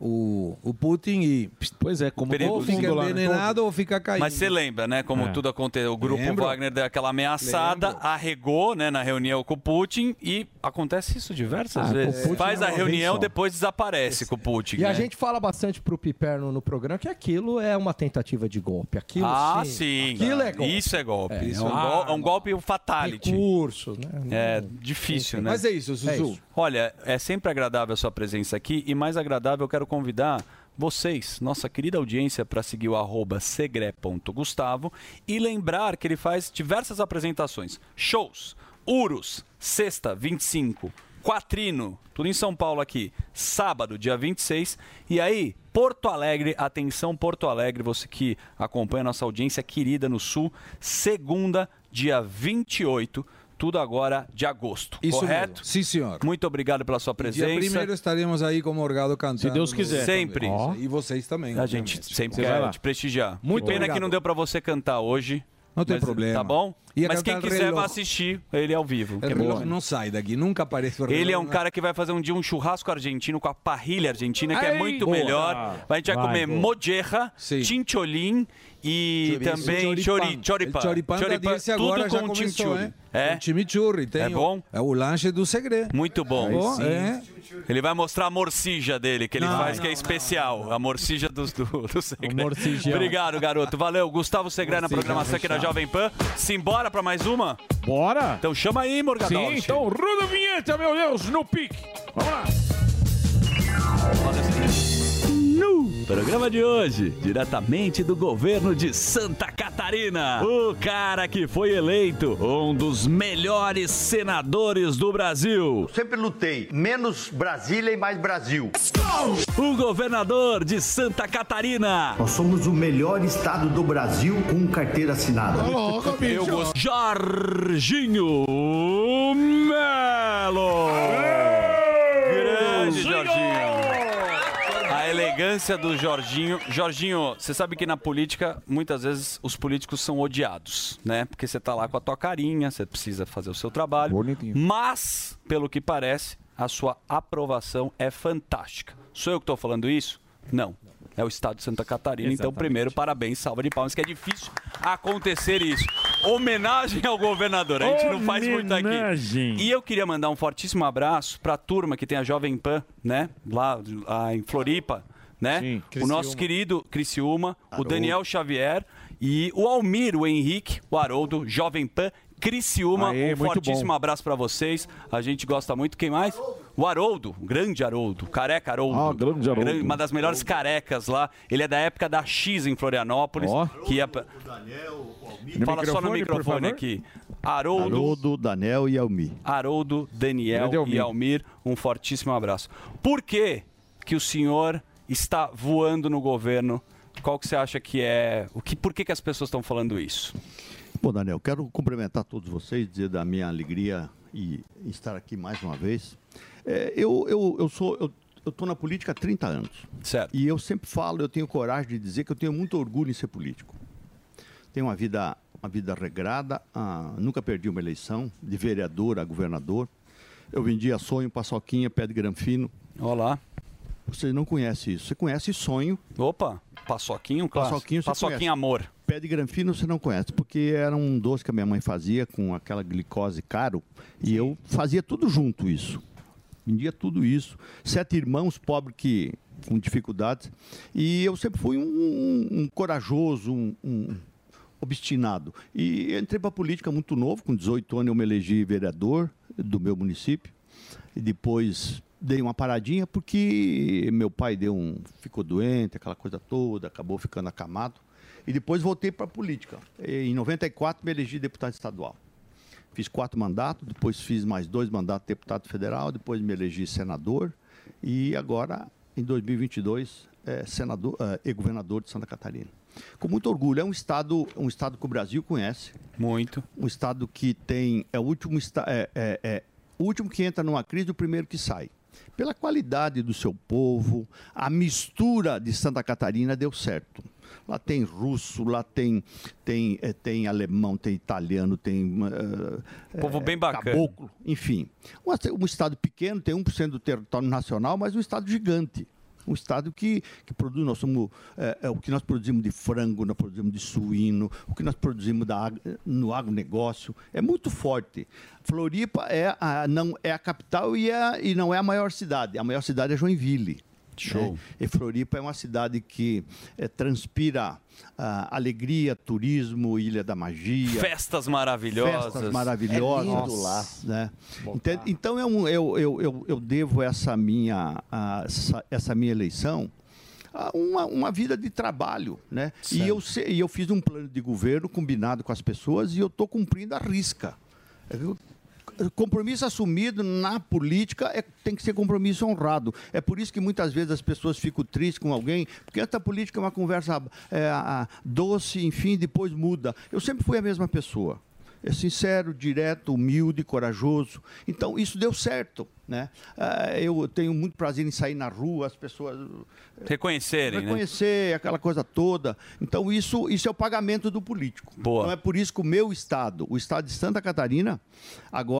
O, o Putin e Pois é, como Período ou fica lá, né? envenenado ou fica caindo. Mas você lembra, né? Como É. tudo aconteceu. O grupo Lembro. Wagner deu aquela ameaçada, Lembro. arregou né, na reunião com o Putin e acontece isso diversas Ah, o vezes. Putin Faz é a reunião, depois desaparece com o Putin. E a né? gente fala bastante pro Piperno no programa que aquilo é uma tentativa de golpe. Aquilo Ah, sim. sim. Aquilo é golpe. Isso é golpe. É, É, isso um, é gol- é um golpe fatality. Recursos, né? É difícil, né? Mas é isso, Zuzu. É isso. Olha, é sempre agradável a sua presença aqui e mais agradável eu quero convidar vocês, nossa querida audiência, para seguir o arroba segre.gustavo e lembrar que ele faz diversas apresentações, shows, Urus, sexta, 25, Quatrino, tudo em São Paulo aqui, sábado, dia 26, e aí, Porto Alegre, atenção Porto Alegre, você que acompanha nossa audiência querida no Sul, segunda, dia 28, tudo agora de agosto, Isso correto? mesmo. Sim, senhor. Muito obrigado pela sua Dia presença. primeiro estaremos aí com o Morgado cantando. Se Deus quiser. Sempre. Ó. E vocês também. A obviamente. gente sempre Você vai quer te prestigiar. Muito pena obrigado. que não deu pra você cantar hoje. Não tem mas, problema. Tá bom? Ia Mas quem quiser vai assistir ele ao vivo. O é relógio bom. não sai daqui, nunca aparece o. Ele é um né? cara que vai fazer um dia um churrasco argentino com a parrilha argentina, que é muito boa. melhor. A gente vai, Vai, comer boa. Sim. chincholim e Chorizo. também chori, choripan. O Choripan Dirce agora tudo com começou, chimichurri. hein? É? Chimichurri. Tem É o- bom? É o lanche do segredo. Muito bom. Bom, é. Ele vai mostrar a morcija dele, que ele Não, faz, não, que é não, especial. A morcija do, do, do Segre. morcijão. Obrigado, garoto. Valeu. Gustavo Segre na programação aqui da Jovem Pan. Simbora pra mais uma? Bora? Então chama aí, Morgadão. Sim, então roda a vinheta, meu Deus, no pique. Vamos lá. No programa de hoje, diretamente do governo de Santa Catarina, o cara que foi eleito um dos melhores senadores do Brasil. Sempre lutei. Menos Brasília e mais Brasil. O governador de Santa Catarina. Nós somos o melhor estado do Brasil com carteira assinada. Eu gosto. Jorginho Melo. Grande Jorginho. A elegância do Jorginho. Jorginho, você sabe que na política, muitas vezes os políticos são odiados, né? Porque você tá lá com a tua carinha, você precisa fazer o seu trabalho. Bonitinho. Mas, pelo que parece, a sua aprovação é fantástica. Sou eu que estou falando isso? Não. É o Estado de Santa Catarina. Então, Exatamente. primeiro, parabéns, salva de palmas, que é difícil acontecer isso. Homenagem ao governador. A gente não faz muito aqui. Homenagem. E eu queria mandar um fortíssimo abraço para a turma que tem a Jovem Pan, né? Lá, lá em Floripa, né? Sim. o nosso querido Criciúma, o Haroldo. Daniel Xavier e o Almir, o Henrique, o Haroldo, Jovem Pan, Criciúma. Aê, um fortíssimo bom. abraço para vocês. A gente gosta muito. Quem mais? O Haroldo, o grande Haroldo, careca Haroldo. Ah, grande Haroldo. uma das melhores carecas lá. Ele é da época da X em Florianópolis. Que ia... pra- Fala só no microfone, aqui. Haroldo, Haroldo, Daniel e Almi. Haroldo, Daniel Almir. e Almir, um fortíssimo abraço. Por que, que o senhor está voando no governo? Qual que você acha que é... O que, por que, que as pessoas estão falando isso? Bom, Daniel, quero cumprimentar todos vocês, dizer da minha alegria e estar aqui mais uma vez. É, eu, eu, eu sou. Eu, eu estou na política há 30 anos. Certo. E eu sempre falo, eu tenho coragem de dizer que eu tenho muito orgulho em ser político. Tenho uma vida, uma vida regrada, ah, nunca perdi uma eleição, de vereador a governador. Eu vendia sonho, paçoquinha, pé de granfino. Olá. Você não conhece isso. Você conhece sonho. Opa, paçoquinho, claro. Paçoquinho, você Paçoquinho conhece. amor. Pé de granfino você não conhece, porque era um doce que a minha mãe fazia com aquela glicose caro. E eu fazia tudo junto isso. Vendia tudo isso. Sete irmãos pobres que com dificuldades. E eu sempre fui um, um- um corajoso, um, um obstinado. E entrei para a política muito novo, com 18 anos eu me elegi vereador do meu município. E depois dei uma paradinha porque meu pai deu um, ficou doente, aquela coisa toda, acabou ficando acamado. E depois voltei para a política. Em 94 me elegi deputado estadual. Fiz quatro mandatos, depois fiz mais dois mandatos de deputado federal, depois me elegi senador e agora, em 2022, é senador é, e governador de Santa Catarina. Com muito orgulho, é um estado, um estado que o Brasil conhece. Muito. Um estado que tem é o último é, é- é o último que entra numa crise, o primeiro que sai. Pela qualidade do seu povo, a mistura de Santa Catarina deu certo. Lá tem russo, lá tem tem, eh, tem alemão, tem italiano, tem eh, Povo eh, bem bacana. caboclo, enfim. Um, um estado pequeno, tem 1% do território nacional, mas um estado gigante. Um estado que, que produz, nós somos, é, é, o que nós produzimos de frango, nós produzimos de suíno, o que nós produzimos da, no agronegócio, é muito forte. Floripa é a, não, é a capital e, é, e não é a maior cidade. A maior cidade é Joinville. Show. né? E Floripa é uma cidade que eh, transpira ah, alegria, turismo, Ilha da Magia. Festas maravilhosas. Festas maravilhosas. É lindo lá. Né? Então, então é um- eu, eu, eu, eu devo essa minha, ah, essa, essa minha eleição a uma, uma vida de trabalho. Né? E eu, e eu fiz um plano de governo combinado com as pessoas e eu estou cumprindo a risca. Eu- Compromisso assumido na política é, tem que ser compromisso honrado. É por isso que muitas vezes as pessoas ficam tristes com alguém, porque essa política é uma conversa é, a- doce, enfim, depois muda. Eu sempre fui a mesma pessoa. É sincero, direto, humilde, corajoso. Então, isso deu certo. Né? Ah, eu tenho muito prazer em sair na rua, as pessoas Reconhecerem, né? reconhecer aquela coisa toda. Então, isso, isso é o pagamento do político. Boa. Então, é por isso que o meu estado, o estado de Santa Catarina, agora.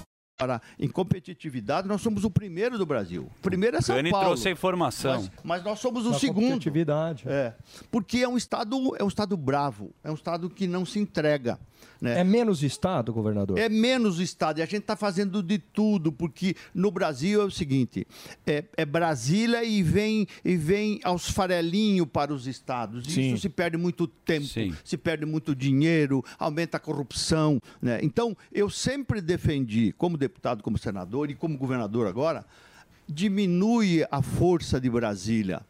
Agora, em competitividade, nós somos o primeiro do Brasil. O primeiro é São Cani Paulo. trouxe a informação. Mas, mas nós somos o Na segundo. competitividade. É. Porque é um estado, é um estado bravo, é um estado que não se entrega. Né? É menos Estado, governador? É menos Estado. E a gente está fazendo de tudo, porque no Brasil é o seguinte: é, é Brasília e vem, e vem aos farelinhos para os estados. Sim. Isso se perde muito tempo, se perde muito dinheiro, aumenta a corrupção. Né? Então, eu sempre defendi, como deputado, como senador e como governador agora, diminui a força de Brasília.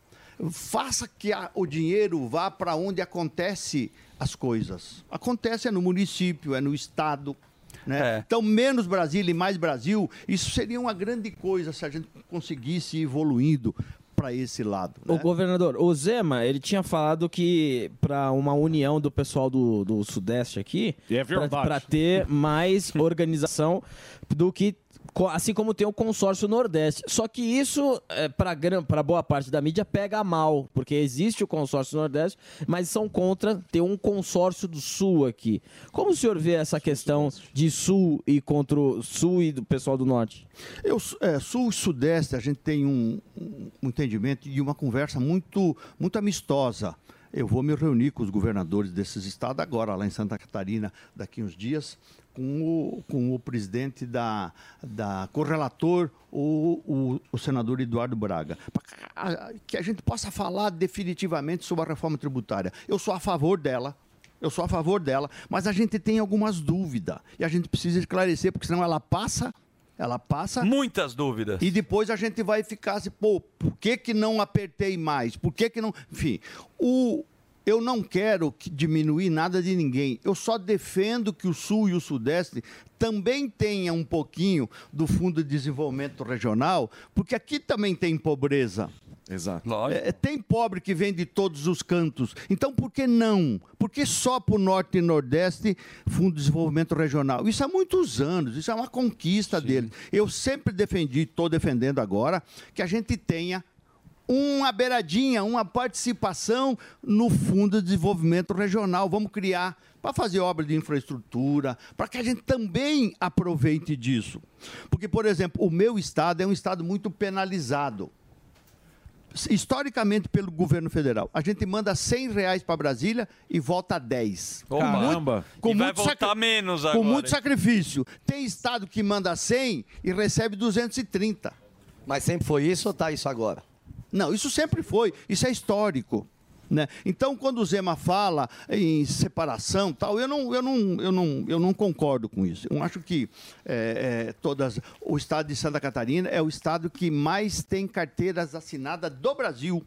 Faça que a- o dinheiro vá para onde acontece as coisas. Acontece é no município, é no estado. Né? Então, menos Brasília e mais Brasil, isso seria uma grande coisa se a gente conseguisse ir evoluindo para esse lado. O governador, o Zema, ele tinha falado que para uma união do pessoal do, do Sudeste aqui, É verdade. para ter mais organização do que assim como tem o consórcio Nordeste. Só que isso é, para boa parte da mídia pega mal, porque existe o consórcio Nordeste, mas são contra ter um consórcio do Sul aqui. Como o senhor vê essa questão de Sul e contra o Sul e do pessoal do Norte? Eu, é, sul e sudeste, a gente tem um, um entendimento e uma conversa muito, muito amistosa. Eu vou me reunir com os governadores desses estados agora, lá em Santa Catarina, daqui uns dias, com o, com o presidente da, da correlator, o, o, o senador Eduardo Braga, para que a gente possa falar definitivamente sobre a reforma tributária. Eu sou a favor dela, eu sou a favor dela, mas a gente tem algumas dúvidas e a gente precisa esclarecer, porque senão ela passa, ela passa. Muitas dúvidas. E depois a gente vai ficar assim, pô, por que, que não apertei mais? Por que, que não. Enfim, o. Eu não quero que- diminuir nada de ninguém. Eu só defendo que o Sul e o Sudeste também tenham um pouquinho do Fundo de Desenvolvimento Regional, porque aqui também tem pobreza. Exato. É, tem pobre que vem de todos os cantos. Então, por que não? Por que só para o Norte e Nordeste Fundo de Desenvolvimento Regional? Isso há muitos anos, isso é uma conquista dele. Eu sempre defendi, estou defendendo agora, que a gente tenha uma beiradinha, uma participação no Fundo de Desenvolvimento Regional. Vamos criar para fazer obra de infraestrutura, para que a gente também aproveite disso. Porque, por exemplo, o meu estado é um estado muito penalizado historicamente pelo governo federal. A gente manda 100 reais para Brasília e volta 10. Opa. Caramba. E vai voltar menos Com agora, muito hein? sacrifício. Tem estado que manda 100 e recebe 230. Mas sempre foi isso ou tá isso agora? Não, isso sempre foi. Isso é histórico. Né? Então, quando o Zema fala em separação, tal, eu não, eu não, eu não, eu não concordo com isso. Eu acho que é, é, todas, o estado de Santa Catarina é o estado que mais tem carteiras assinadas do Brasil.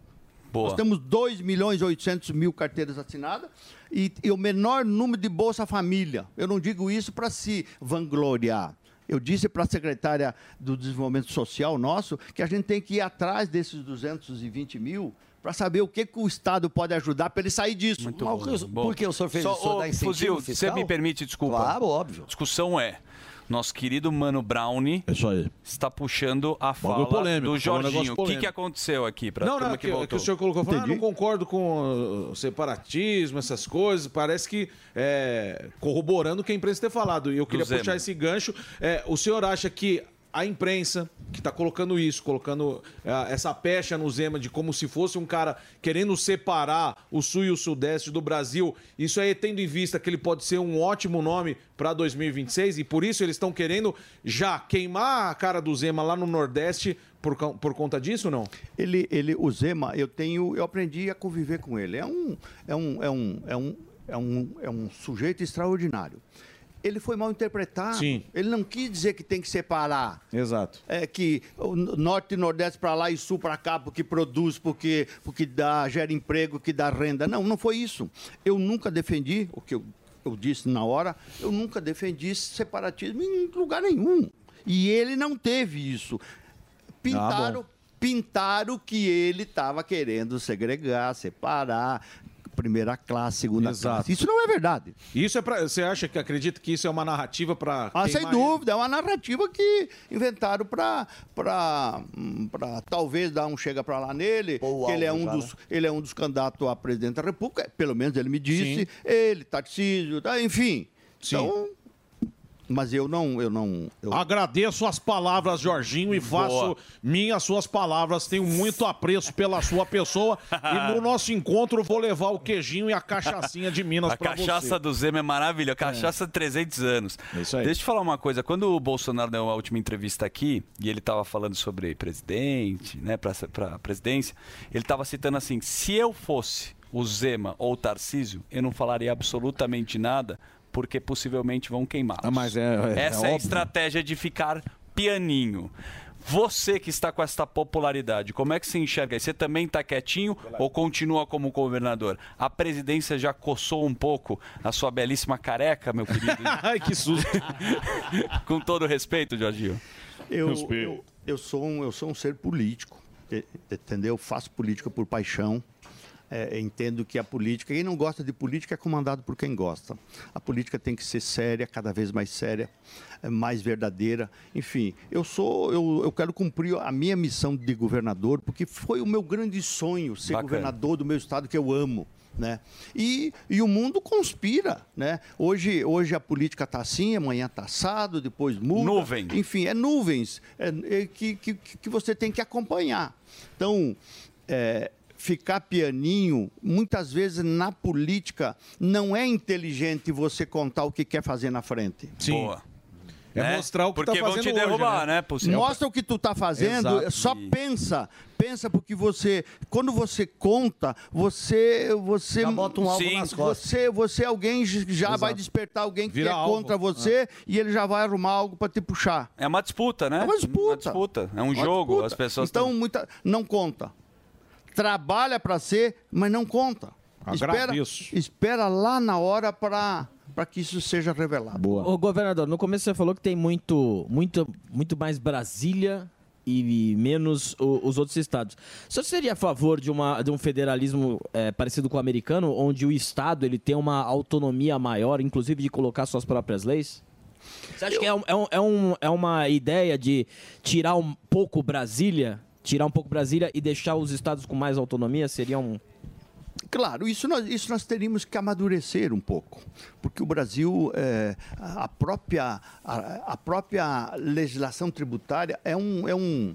Boa. Nós temos 2 milhões e 800 mil carteiras assinadas e, e o menor número de Bolsa Família. Eu não digo isso para se vangloriar. Eu disse para a secretária do Desenvolvimento Social nosso que a gente tem que ir atrás desses 220 mil para saber o que, que o Estado pode ajudar para ele sair disso. Muito Mas bom. o que- Bom. Por que o senhor fez Só, isso? O senhor ô, dá incentivo Fuzil, você fiscal? me permite, desculpa. Claro, óbvio. A discussão é, nosso querido Mano Brownie está puxando a fala polêmico, do um Jorginho. O que, que aconteceu aqui para Não, não, que que, que o senhor colocou. Falou, ah, não concordo com uh, separatismo, essas coisas. Parece que é, corroborando o que a imprensa tem falado. E eu queria puxar esse gancho. É, o senhor acha que a imprensa que está colocando isso, colocando ah, essa pecha no Zema de como se fosse um cara querendo separar o sul e o sudeste do Brasil, isso aí tendo em vista que ele pode ser um ótimo nome para 2026 e por isso eles estão querendo já queimar a cara do Zema lá no Nordeste por, por conta disso não? Ele, ele, o Zema, eu tenho, eu aprendi a conviver com ele. É um, é um, é um, é um, é um, é um sujeito extraordinário. Ele foi mal interpretado. Sim. Ele não quis dizer que tem que separar. Exato. É que o norte e nordeste para lá e sul para cá porque produz, porque porque dá gera emprego, que dá renda. Não, não foi isso. Eu nunca defendi o que eu, eu disse na hora. Eu nunca defendi separatismo em lugar nenhum. E ele não teve isso. Pintaram, bom. pintaram que ele estava querendo segregar, separar, primeira classe, segunda Exato. classe. Isso não é verdade. Isso é para você acha que acredita que isso é uma narrativa para Ah, sem dúvida, é uma narrativa que inventaram para talvez dar um chega para lá nele, que ele é, um já, dos, né? ele é um dos candidatos a presidente da República, pelo menos ele me disse, Sim. ele, Tarcísio, tá, enfim. Sim. Então, mas eu não, eu não, eu, Agradeço as palavras, Jorginho, e faço Boa. minhas suas palavras. Tenho muito apreço pela sua pessoa. e no nosso encontro vou levar o queijinho e a cachaçinha de Minas A pra cachaça você. do Zema é maravilhosa. Cachaça de 300 anos. isso aí. Deixa eu te falar uma coisa. Quando o Bolsonaro deu a última entrevista aqui, e ele estava falando sobre presidente, né, para a presidência, ele estava citando assim: se eu fosse o Zema ou o Tarcísio, eu não falaria absolutamente nada, porque possivelmente vão queimá-los. Ah, mas é- é- Essa é é, a estratégia de ficar pianinho. Você que está com essa popularidade, como é que você enxerga? Você também está quietinho ou continua como governador? A presidência já coçou um pouco a sua belíssima careca, meu querido? Ai, que susto. com todo respeito, Jorginho. Eu, eu, eu sou um, eu sou um ser político, entendeu? Faço política por paixão. É, entendo que a política, quem não gosta de política é comandado por quem gosta. A política tem que ser séria, cada vez mais séria, é, mais verdadeira. Enfim, eu sou, eu, eu quero cumprir a minha missão de governador, porque foi o meu grande sonho ser Bacana. governador do meu estado que eu amo. Né? E, e o mundo conspira. Né? Hoje, hoje a política está assim, amanhã está assado, depois muda. Nuvem. Enfim, é nuvens é, é, que, que, que você tem que acompanhar. Então, é, ficar pianinho, muitas vezes na política, não é inteligente você contar o que quer fazer na frente. Sim. Boa. É mostrar o que Porque tá vão te fazendo hoje, derrubar, né? né? Possível. Mostra o que tu tá fazendo, Exato. só pensa, pensa porque você, quando você conta, você, você Já bota um alvo nas costas. Você, você alguém já Exato. vai despertar alguém que Vira é alvo. contra você e ele já vai arrumar algo para te puxar. É uma disputa, né? É uma disputa. Uma disputa. É um Uma jogo, disputa. as pessoas Então, tão- muita não conta. Trabalha para ser, mas não conta. Espera, Agradeço. espera lá na hora para para que isso seja revelado. Ô, governador, no começo você falou que tem muito, muito, muito mais Brasília e menos o- os outros estados. O senhor seria a favor de, uma, de um federalismo eh, parecido com o americano, onde o estado ele tem uma autonomia maior, inclusive de colocar suas próprias leis? Você acha que é, é um- é um- é uma ideia de tirar um pouco Brasília, tirar um pouco Brasília e deixar os estados com mais autonomia? Seria um... Claro, isso nós, isso nós teríamos que amadurecer um pouco, porque o Brasil, é, a, própria, a, a própria legislação tributária é um, é um,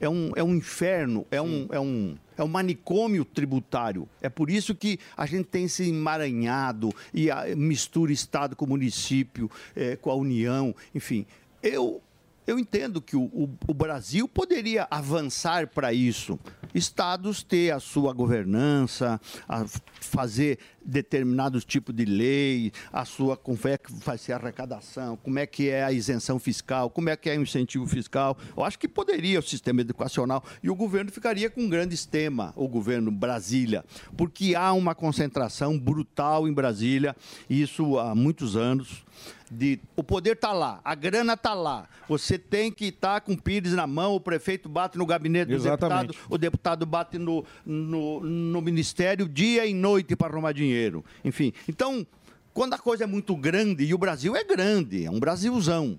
é um, é um inferno, é um, é, um, é um manicômio tributário. É por isso que a gente tem esse emaranhado e a, mistura Estado com município, é, com a União, enfim. Eu, eu entendo que o, o- o Brasil poderia avançar para isso. Estados ter a sua governança, a fazer determinados tipos de lei, a sua como é que vai ser a arrecadação, como é que é a isenção fiscal, como é que é o incentivo fiscal. Eu acho que poderia o sistema educacional e o governo ficaria com um grande sistema, o governo Brasília, porque há uma concentração brutal em Brasília, isso há muitos anos de o poder está lá, a grana está lá. Você tem que estar com o Pires na mão, o prefeito bate no gabinete do Exatamente. deputado, o deputado bate no, no, no ministério dia e noite para arrumar dinheiro. Enfim, então, quando a coisa é muito grande, e o Brasil é grande, é um Brasilzão,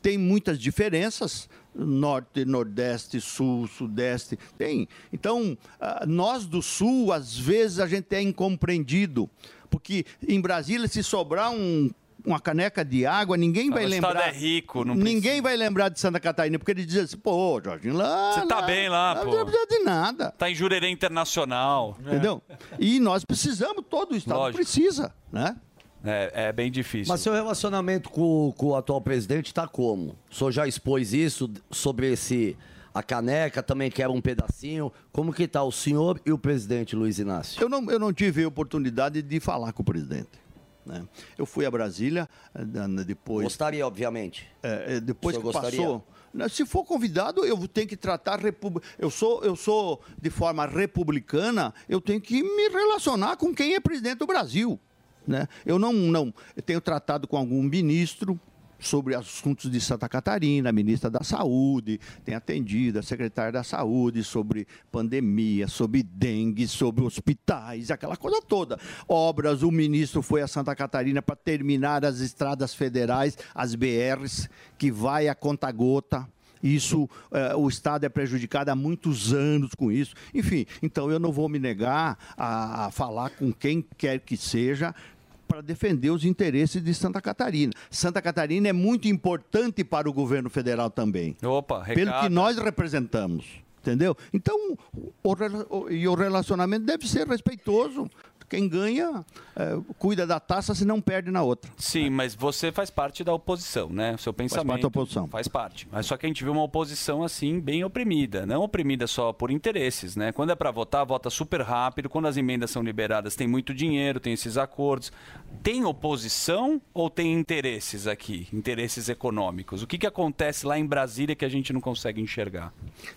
tem muitas diferenças, norte, nordeste, sul, sudeste, tem. Então, ah, nós do sul, às vezes a gente é incompreendido, porque em Brasília, se sobrar um- uma caneca de água, ninguém vai o estado lembrar. é rico, não Ninguém vai lembrar de Santa Catarina, porque ele diz assim, pô, Jorginho, lá. Você tá lá, bem lá, não pô. precisa de nada. Tá em Jurerê Internacional. Entendeu? E nós precisamos, todo o Estado Lógico. precisa, né? É, é bem difícil. Mas seu relacionamento com, com o atual presidente está como? O senhor já expôs isso sobre esse a caneca, também quer um pedacinho. Como que tá o senhor e o presidente Luiz Inácio? Eu não, eu não tive a oportunidade de falar com o presidente. Né? Eu fui a Brasília, eh, depois. Gostaria, obviamente. É, é, depois que gostaria? passou. Se for convidado, eu tenho que tratar repub... eu sou eu sou de forma republicana, eu tenho que me relacionar com quem é presidente do Brasil, né? Eu não não eu tenho tratado com algum ministro sobre assuntos de Santa Catarina, a ministra da Saúde, tem atendido a secretária da Saúde sobre pandemia, sobre dengue, sobre hospitais, aquela coisa toda. Obras, o ministro foi a Santa Catarina para terminar as estradas federais, as BRs, que vai a conta-gota. Isso, eh, o Estado é prejudicado há muitos anos com isso. Enfim, então eu não vou me negar a falar com quem quer que seja para defender os interesses de Santa Catarina. Santa Catarina é muito importante para o governo federal também. Opa, Pelo recado. que nós representamos. Entendeu? Então, o, o- e o relacionamento deve ser respeitoso. Quem ganha, é, cuida da taça, se não perde na outra. Sim, mas você faz parte da oposição, né? O seu pensamento. parte da oposição. Faz parte. Mas só que a gente vê uma oposição assim, bem oprimida. Não oprimida só por interesses, né? Quando é para votar, vota super rápido. Quando as emendas são liberadas, tem muito dinheiro, tem esses acordos. Tem oposição ou tem interesses aqui? Interesses econômicos? O que, que acontece lá em Brasília que a gente não consegue enxergar?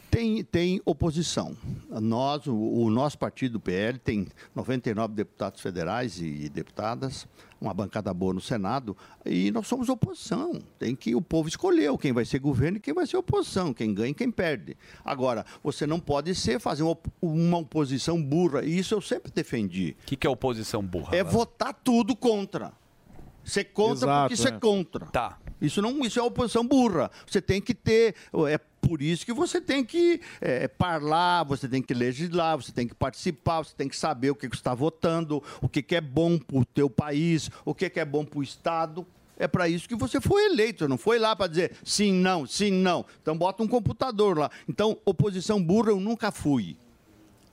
Tem, tem oposição. Nós, o, o nosso partido, o PL, tem 99 deputados federais e deputadas, uma bancada boa no Senado, e nós somos oposição. Tem que o povo escolheu quem vai ser governo e quem vai ser oposição, quem ganha e quem perde. Agora, você não pode ser fazer uma, uma oposição burra, e isso eu sempre defendi. O que, que é oposição burra? É votar tudo contra. Ser contra Exato, porque ser é. contra. Tá. Isso não, isso é oposição burra. Você tem que ter, é por isso que você tem que é, falar, você tem que legislar, você tem que participar, você tem que saber o que que você está votando, o que, que é bom para o teu país, o que, que é bom para o Estado. É para isso que você foi eleito, você não foi lá para dizer sim, não, sim, não. Então bota um computador lá. Então, oposição burra eu nunca fui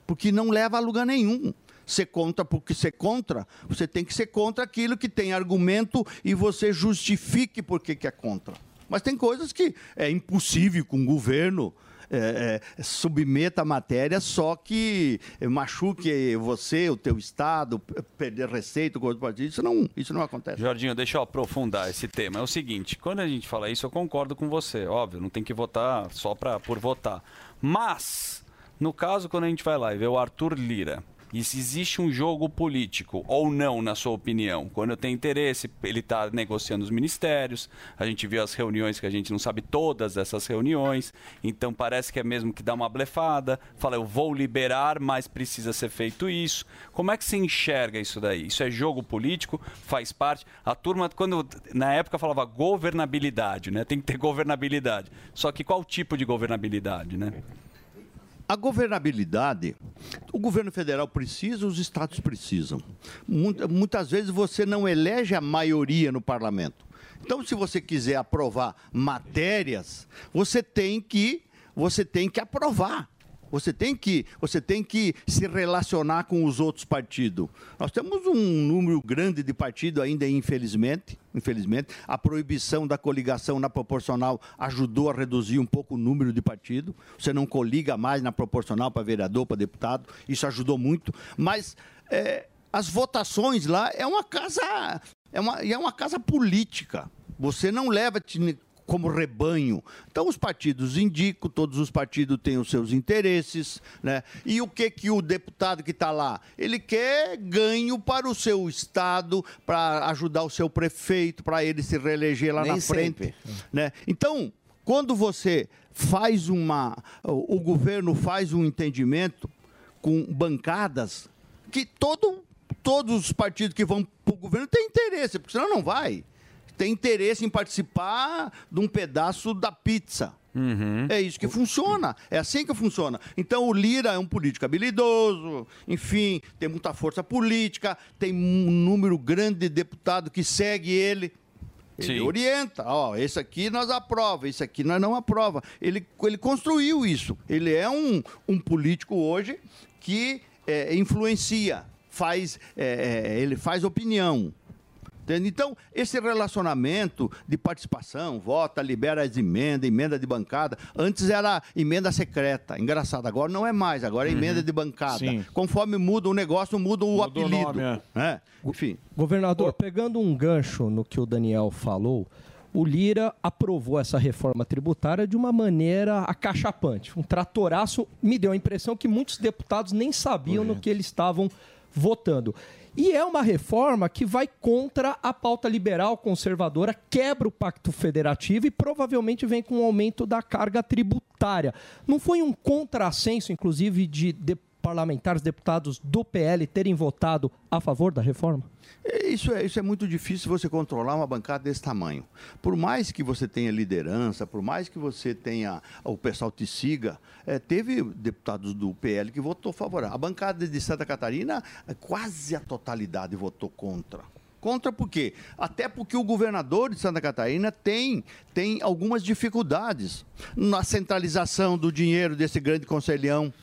porque não leva a lugar nenhum. Ser contra, porque ser contra, você tem que ser contra aquilo que tem argumento e você justifique por que é contra. Mas tem coisas que é impossível com o governo é, é, submeta a matéria, só que machuque você, o teu estado, perder receita. Isso não, isso não acontece. Jorginho, deixa eu aprofundar esse tema. É o seguinte, quando a gente fala isso, eu concordo com você. Óbvio, não tem que votar só pra, por votar. Mas, no caso, quando a gente vai lá e vê o Arthur Lira, e se existe um jogo político ou não, na sua opinião? Quando eu tenho interesse, ele está negociando os ministérios, a gente viu as reuniões que a gente não sabe todas dessas reuniões, então parece que é mesmo que dá uma blefada, fala eu vou liberar, mas precisa ser feito isso. Como é que você enxerga isso daí? Isso é jogo político? Faz parte? A turma, quando na época falava governabilidade, né? Tem que ter governabilidade. Só que qual tipo de governabilidade, né? A governabilidade, o governo federal precisa, os estados precisam. Muita- Muitas vezes você não elege a maioria no parlamento. Então, se você quiser aprovar matérias, você tem que, você tem que aprovar. Você tem que, você tem que se relacionar com os outros partidos. Nós temos um número grande de partidos ainda, infelizmente. Infelizmente, a proibição da coligação na proporcional ajudou a reduzir um pouco o número de partidos. Você não coliga mais na proporcional para vereador, para deputado. Isso ajudou muito. Mas é, as votações lá é uma casa, é uma, é uma casa política. Você não leva como rebanho. Então os partidos indicam, todos os partidos têm os seus interesses, né? E o que que o deputado que está lá, ele quer ganho para o seu estado, para ajudar o seu prefeito, para ele se reeleger lá Nem na frente, sempre. né? Então, quando você faz uma, o, o governo faz um entendimento com bancadas que todo, todos os partidos que vão para o governo têm interesse, porque senão não vai. Tem interesse em participar de um pedaço da pizza. É isso que funciona. É assim que funciona. Então o Lira é um político habilidoso, enfim, tem muita força política, tem um número grande de deputados que segue ele. Ele Sim. orienta, ó, esse aqui nós aprova, esse aqui nós não aprova. Ele, ele construiu isso. Ele é um, um político hoje que é, influencia, faz, é, é, ele faz opinião. Entende? Então, esse relacionamento de participação, vota, libera as emendas, emenda de bancada. Antes era emenda secreta. Engraçado, agora não é mais, agora é emenda de bancada. Sim. Conforme muda o negócio, muda o Muda o apelido. nome, é. né? Enfim. Governador, pegando um gancho no que o Daniel falou, o Lira aprovou essa reforma tributária de uma maneira acachapante. Um tratoraço me deu a impressão que muitos deputados nem sabiam no que eles estavam votando. E é uma reforma que vai contra a pauta liberal conservadora, quebra o pacto federativo e provavelmente vem com um aumento da carga tributária. Não foi um contrassenso, inclusive, de, de parlamentares, deputados do PL terem votado a favor da reforma? É, Isso é, isso é muito difícil você controlar uma bancada desse tamanho. Por mais que você tenha liderança, por mais que você tenha o pessoal te siga, é, teve deputados do PL que votou favorável. A bancada de Santa Catarina, é, quase a totalidade votou contra. Contra por quê? Até porque o governador de Santa Catarina tem, tem algumas dificuldades na centralização do dinheiro desse grande conselhão.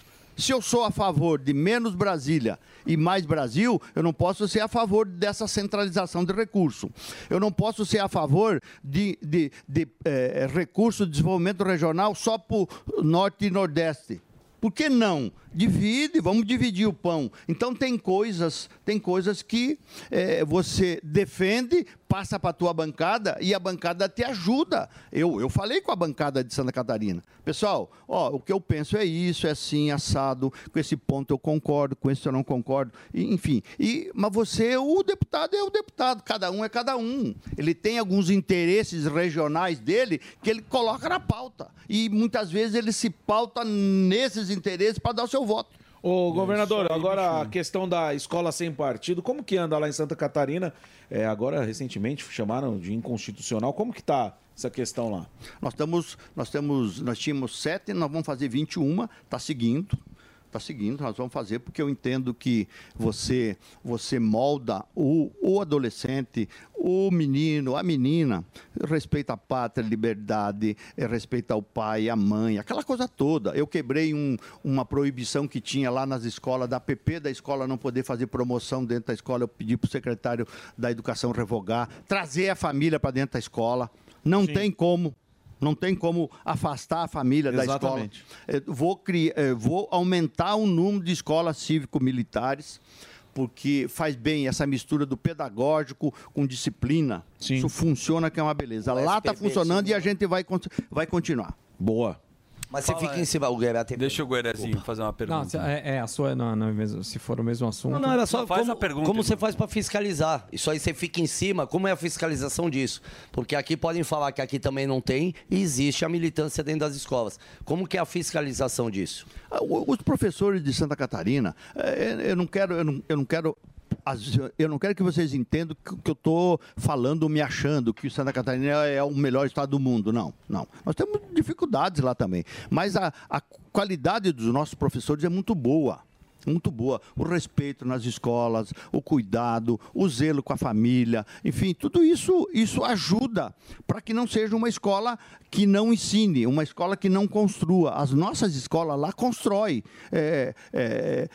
Se eu sou a favor de menos Brasília e mais Brasil, eu não posso ser a favor dessa centralização de recurso. Eu não posso ser a favor de, de, de eh, recurso de desenvolvimento regional só para o norte e nordeste. Por que não? Divide, vamos dividir o pão. Então tem coisas, tem coisas que eh, você defende, passa para a tua bancada e a bancada te ajuda. Eu, eu falei com a bancada de Santa Catarina. Pessoal, ó, o que eu penso é isso, é assim, assado, com esse ponto eu concordo, com esse eu não concordo, e, enfim. E, mas você, o deputado é o deputado, cada um é cada um. Ele tem alguns interesses regionais dele que ele coloca na pauta. E muitas vezes ele se pauta nesses interesses para dar o seu voto. Ô, governador, agora a questão da escola sem partido, como que anda lá em Santa Catarina? É, agora, recentemente, chamaram de inconstitucional. Como que tá essa questão lá? Nós estamos, nós temos, nós tínhamos sete, nós vamos fazer 21, está seguindo. Está seguindo, nós vamos fazer porque eu entendo que você você molda o, o adolescente, o menino, a menina, respeita a pátria, liberdade, respeita o pai, a mãe, aquela coisa toda. Eu quebrei um- uma proibição que tinha lá nas escolas, da PP da escola não poder fazer promoção dentro da escola. Eu pedi para o secretário da Educação revogar, trazer a família para dentro da escola. Não tem como. Não tem como afastar a família Exatamente. da escola. Eh, Vou, criar, eh, vou aumentar o número de escolas cívico-militares, porque faz bem essa mistura do pedagógico com disciplina. Isso funciona, que é uma beleza. Lá está funcionando e a gente vai, vai continuar. Boa. Mas você fica em cima, o Guerra tem Deixa o Guerezinho fazer uma pergunta. Não, se- é, é, a sua não, não é mesmo, se for o mesmo assunto. Não, não, era só faz como, a pergunta, como você faz para fiscalizar. Isso aí você fica em cima. Como é a fiscalização disso? Porque aqui podem falar que aqui também não tem e existe a militância dentro das escolas. Como que é a fiscalização disso? Ah, Os professores de Santa Catarina, eh, eu não quero, eu não, eu não quero. Eu não quero que vocês entendam que eu estou falando, me achando que Santa Catarina é o melhor estado do mundo. Não, não. Nós temos dificuldades lá também. Mas a, a qualidade dos nossos professores é muito boa. Muito boa. O respeito nas escolas, o cuidado, o zelo com a família, enfim, tudo isso, isso ajuda para que não seja uma escola que não ensine, uma escola que não construa. As nossas escolas lá constroem. é, é,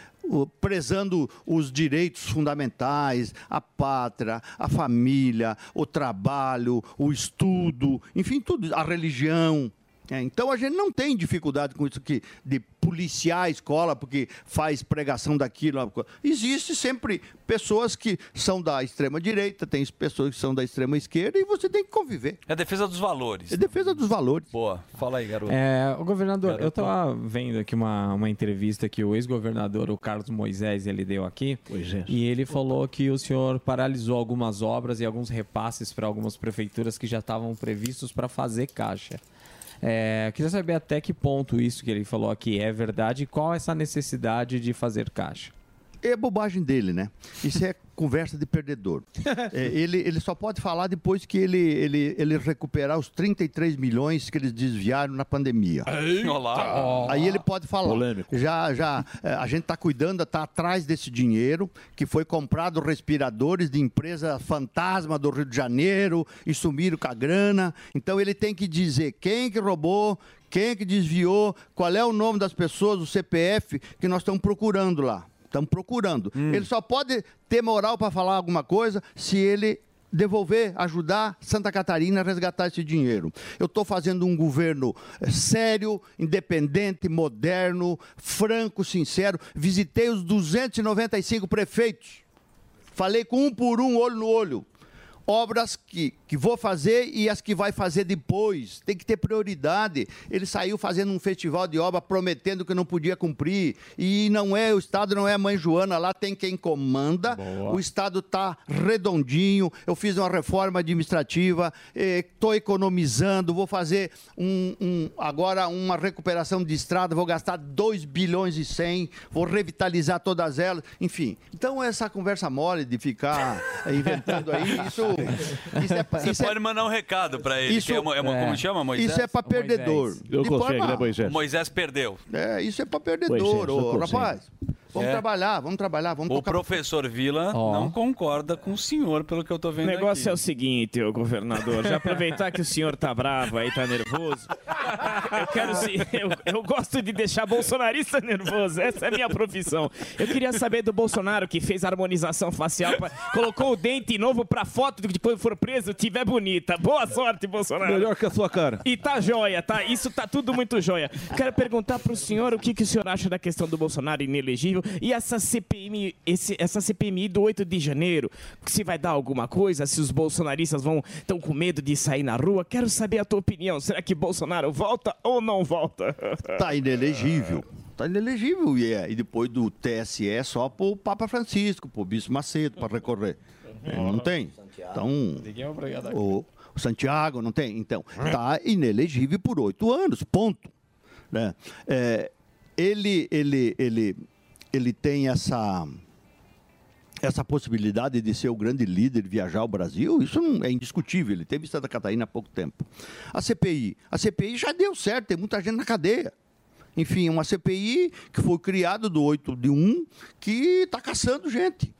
prezando os direitos fundamentais, a pátria, a família, o trabalho, o estudo, enfim, tudo, a religião. É, então a gente não tem dificuldade com isso aqui de policiar a escola porque faz pregação daquilo. Existe sempre pessoas que são da extrema direita, tem pessoas que são da extrema esquerda e você tem que conviver. É a defesa dos valores. É defesa dos valores. Boa. Fala aí, garoto. É, o governador, eu Garotão. tava vendo aqui uma, uma entrevista que o ex-governador, o Carlos Moisés, ele deu aqui. E ele falou que o senhor paralisou algumas obras e alguns repasses para algumas prefeituras que já estavam previstos para fazer caixa. É, queria saber até que ponto isso que ele falou aqui é verdade e qual essa necessidade de fazer caixa. É bobagem dele, né? Isso é conversa de perdedor. É, ele, ele só pode falar depois que ele, ele, ele recuperar os 33 milhões que eles desviaram na pandemia. Olá. Aí ele pode falar. Já, já, é, a gente está cuidando, está atrás desse dinheiro que foi comprado respiradores de empresa fantasma do Rio de Janeiro e sumiram com a grana. Então ele tem que dizer quem que roubou, quem que desviou, qual é o nome das pessoas, o CPF que nós estamos procurando lá. Estamos procurando. Ele só pode ter moral para falar alguma coisa se ele devolver, ajudar Santa Catarina a resgatar esse dinheiro. Eu estou fazendo um governo eh, sério, independente, moderno, franco, sincero. Visitei os 295 prefeitos. Falei com um por um, olho no olho. Obras que, que vou fazer e as que vai fazer depois. Tem que ter prioridade. Ele saiu fazendo um festival de obra prometendo que não podia cumprir. E não é, o Estado não é a mãe Joana, lá tem quem comanda. O Estado está redondinho. Eu fiz uma reforma administrativa, estou economizando, vou fazer um, um- agora uma recuperação de estrada, vou gastar 2 bilhões e 100, vou revitalizar todas elas. Enfim, então essa conversa mole de ficar inventando aí, isso, isso é Você isso é- pode mandar um recado pra ele. Isso- que é, mo- é é. como chama, Moisés? Isso é pra perdedor. Eu De consigo, forma- né, Moisés? Moisés perdeu. É, isso é para perdedor, ô, rapaz. Vamos É. trabalhar, vamos trabalhar, vamos O tocar. professor Vila não concorda com o senhor, pelo que eu tô O vendo negócio aqui. é o seguinte, ô governador. Já aproveitar que o senhor tá bravo aí, tá nervoso. Eu quero se. Eu, eu gosto de deixar bolsonarista nervoso. Essa é a minha profissão. Eu queria saber do Bolsonaro que fez harmonização facial, pra- colocou o dente novo pra foto de quando for preso tiver bonita. Boa sorte, Bolsonaro. Melhor que a sua cara. E tá joia, tá? Isso tá tudo muito joia. Quero perguntar pro senhor o que, que o senhor acha da questão do Bolsonaro inelegível e essa CPMI, esse, essa CPMI do 8 de janeiro. Se vai dar alguma coisa, se os bolsonaristas vão estão com medo de sair na rua. Quero saber a tua opinião. Será que Bolsonaro volta ou não volta? Tá inelegível. Tá inelegível. E, é, e depois do TSE é só pro Papa Francisco, pro Bispo Macedo, para recorrer. É, não tem. Então, o, o Santiago não tem. Então, tá inelegível por oito anos, ponto. Né? É, ele, ele, ele, ele tem essa essa possibilidade de ser o grande líder, viajar ao Brasil, isso não é indiscutível. Ele teve em Santa Catarina há pouco tempo. A CPI, a CPI já deu certo, tem muita gente na cadeia. Enfim, uma CPI que foi criada do 8 de 1, que está caçando gente.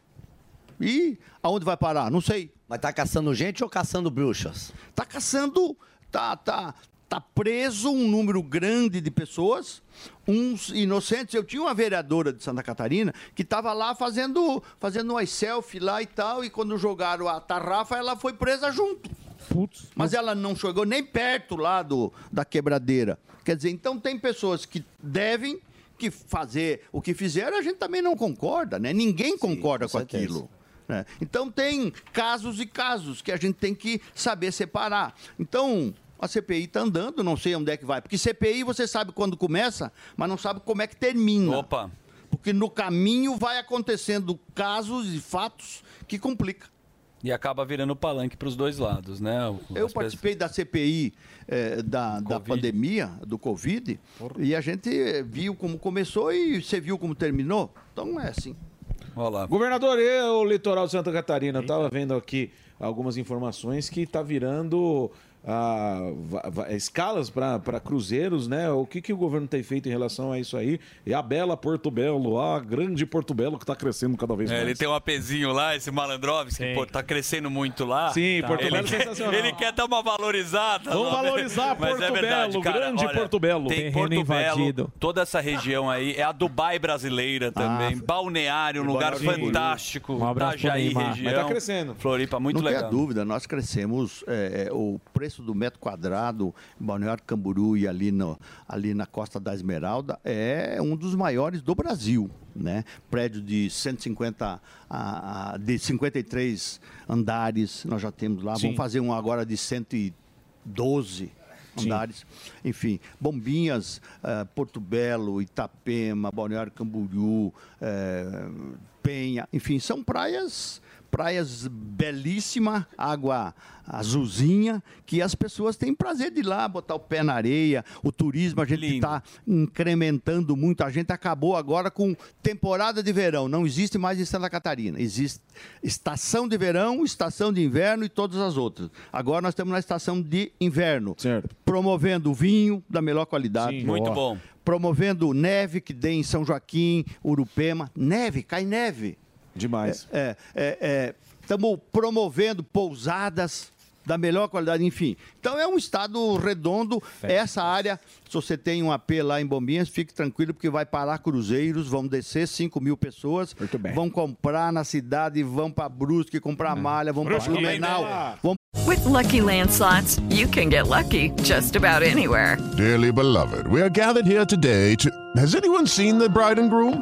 E aonde vai parar? Não sei. Mas tá caçando gente ou caçando bruxas? Tá caçando, tá, tá, tá preso um número grande de pessoas, uns inocentes. Eu tinha uma vereadora de Santa Catarina que estava lá fazendo, fazendo umas selfie lá e tal, e quando jogaram a tarrafa, ela foi presa junto. Mas ela não chegou nem perto lá do, da quebradeira. Quer dizer, então tem pessoas que devem que fazer o que fizeram, a gente também não concorda, né? Ninguém concorda com, certeza. aquilo. né? Então tem casos e casos que a gente tem que saber separar. Então, a CPI está andando, não sei onde é que vai. Porque CPI você sabe quando começa, mas não sabe como é que termina. Opa. Porque no caminho vai acontecendo casos e fatos que complicam. E acaba virando palanque para os dois lados, né? O- Eu as participei da CPI eh, da, da pandemia, do Covid, e a gente viu como começou e você viu como terminou. Então é assim. Olá. Governador, eu, o litoral de Santa Catarina, eu tava vendo aqui algumas informações que tá virando ah, va- escalas para cruzeiros, né? O que, que o governo tem feito em relação a isso aí? E a bela Porto Belo, a grande Porto Belo que está crescendo cada vez É, mais. ele tem um apezinho lá, esse Malandrovski, que pô, tá crescendo muito lá. Sim, Porto ele Belo é quer, sensacional. Ele quer dar uma valorizada. Vamos lá, né? valorizar Porto é verdade, Belo, cara, grande olha, Porto Belo. Tem Porto Belo, invadido. toda essa região aí, é a Dubai brasileira também. Balneário, um lugar fantástico. Um Itajaí, região. Mas tá crescendo. Floripa, muito não legal. tenha dúvida, nós crescemos. é, é, o preço do metro quadrado em Balneário Camburu e ali, no, ali na Costa da Esmeralda é um dos maiores do Brasil. Né? Prédio de 150, a, a- de 53 andares, nós já temos lá. Sim. Vamos fazer um agora de 112 Sim. andares. Enfim, Bombinhas, eh, Porto Belo, Itapema, Balneário Camboriú, eh, Penha, enfim, são praias praias belíssimas, água azulzinha, que as pessoas têm prazer de ir lá, botar o pé na areia. O turismo a gente está incrementando muito. A gente acabou agora com temporada de verão. Não existe mais em Santa Catarina. Existe estação de verão, estação de inverno e todas as outras. Agora nós estamos na estação de inverno. Promovendo vinho da melhor qualidade. Sim. Muito bom. Promovendo neve que tem em São Joaquim, Urupema. Neve, cai neve. Demais. É, Estamos promovendo pousadas da melhor qualidade, enfim. Então é um estado redondo. Essa área, se você tem um AP lá em Bombinhas, fique tranquilo, porque vai parar cruzeiros, vão descer 5 mil pessoas, vão comprar na cidade, vão para Brusque comprar malha, vão para. Blumenau, vão With Lucky Land slots, you can get lucky just about anywhere. Dearly beloved, we are gathered here today to. Has anyone seen the bride and groom?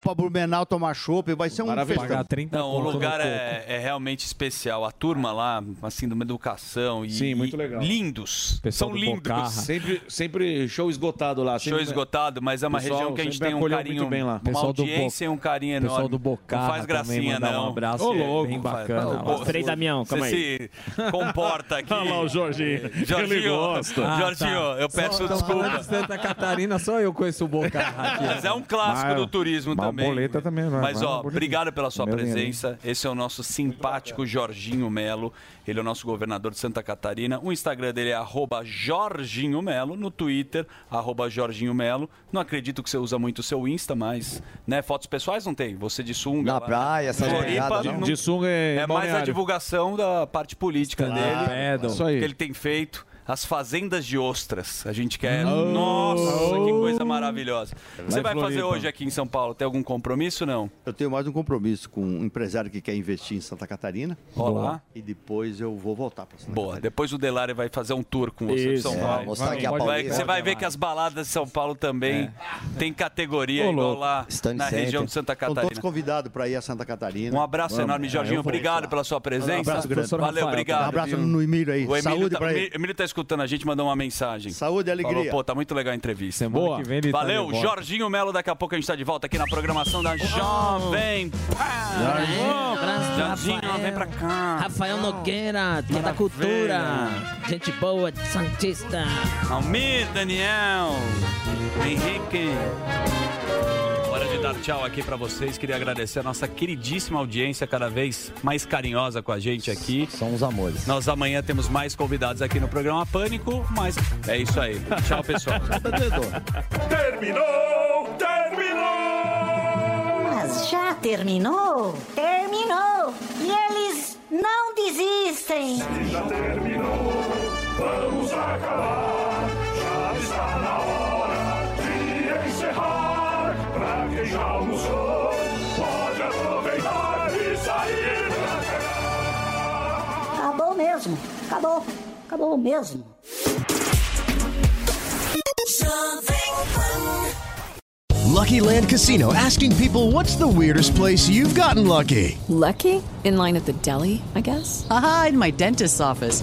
Pra Blumenau tomar chopp, vai ser um festão. Não, o lugar é, é realmente especial. A turma lá, assim, de uma educação e, Sim, muito e legal. lindos. São lindos. Sempre, sempre show esgotado lá. Show sempre- esgotado, mas é uma Pessoal região que a gente tem um carinho, bem lá. uma Pessoal audiência e um carinho enorme. Pessoal do Bocarra Não faz também gracinha, não. um abraço, Ô, é louco, bem bacana. Você- Damião, calma você se comporta aqui. Olha lá o Jorginho. Jorginho, gosta. Ah, Jorginho, tá. eu peço Só- desculpa. de Santa Catarina, só eu conheço o Bocarra aqui. Mas é um clássico do turismo o também. boleta também, não é? Mas, Mas ó, boleta- obrigado pela sua Meu presença. Esse é o nosso simpático Jorginho Melo. Ele é o nosso governador de Santa Catarina. O Instagram dele é arroba Jorginho Melo. No Twitter, arroba Jorginho Melo. Não acredito que você usa muito o seu Insta, mas né, fotos pessoais não tem. Você de sunga. Na lá. praia, essas Floripa, não. De sunga é é mais a divulgação da parte política dele. paddle. Isso aí. Que ele tem feito. As fazendas de ostras. A gente quer. Oh. Nossa, que coisa maravilhosa. Você vai fazer Floripa. hoje aqui em São Paulo? Tem algum compromisso não? Eu tenho mais um compromisso com um empresário que quer investir em Santa Catarina. Olá. E depois eu vou voltar para Santa Boa, depois o Delari vai fazer um tour com você Isso. em São É, Paulo. mostrar aqui a Vai- Paulista. Você vai ver que as baladas de São Paulo também tem categoria Ô, igual lá na região de Santa Estão todos Catarina. convidados para ir a Santa Catarina. Um abraço enorme, Jorginho. Obrigado pela sua presença. Um abraço grande. Valeu, obrigado. Um abraço no Emílio aí. O Emílio Saúde tá, pra o ele. Emílio tá escutando a gente, mandou uma mensagem. Saúde e alegria. Falou, pô, tá muito legal a entrevista. Semana Boa. que vem ele tá Valeu, volta. Jorginho Melo. Daqui a pouco a gente tá de volta aqui na programação da Jovem Pan. Jorginho, vem pra cá. Rafael Nogueira, dia da cultura. Gente boa, de Santista. Almir, Daniel, Henrique. Hora de dar tchau aqui pra vocês. Queria agradecer a nossa queridíssima audiência, cada vez mais carinhosa com a gente aqui. São os amores. Nós amanhã temos mais convidados aqui no programa Pânico, mas é isso aí. Tchau, pessoal. Terminou! Terminou! Mas já terminou? Terminou! E eles não desistem! Já terminou! Vamos acabar! Já está na hora encerrar! Pra quem já almoçou, pode aproveitar e sair pra cá! Acabou mesmo! Acabou! Acabou mesmo! Lucky Land Casino asking people what's the weirdest place you've gotten lucky? Lucky? In line at the deli, I guess? Aha, in my dentist's office.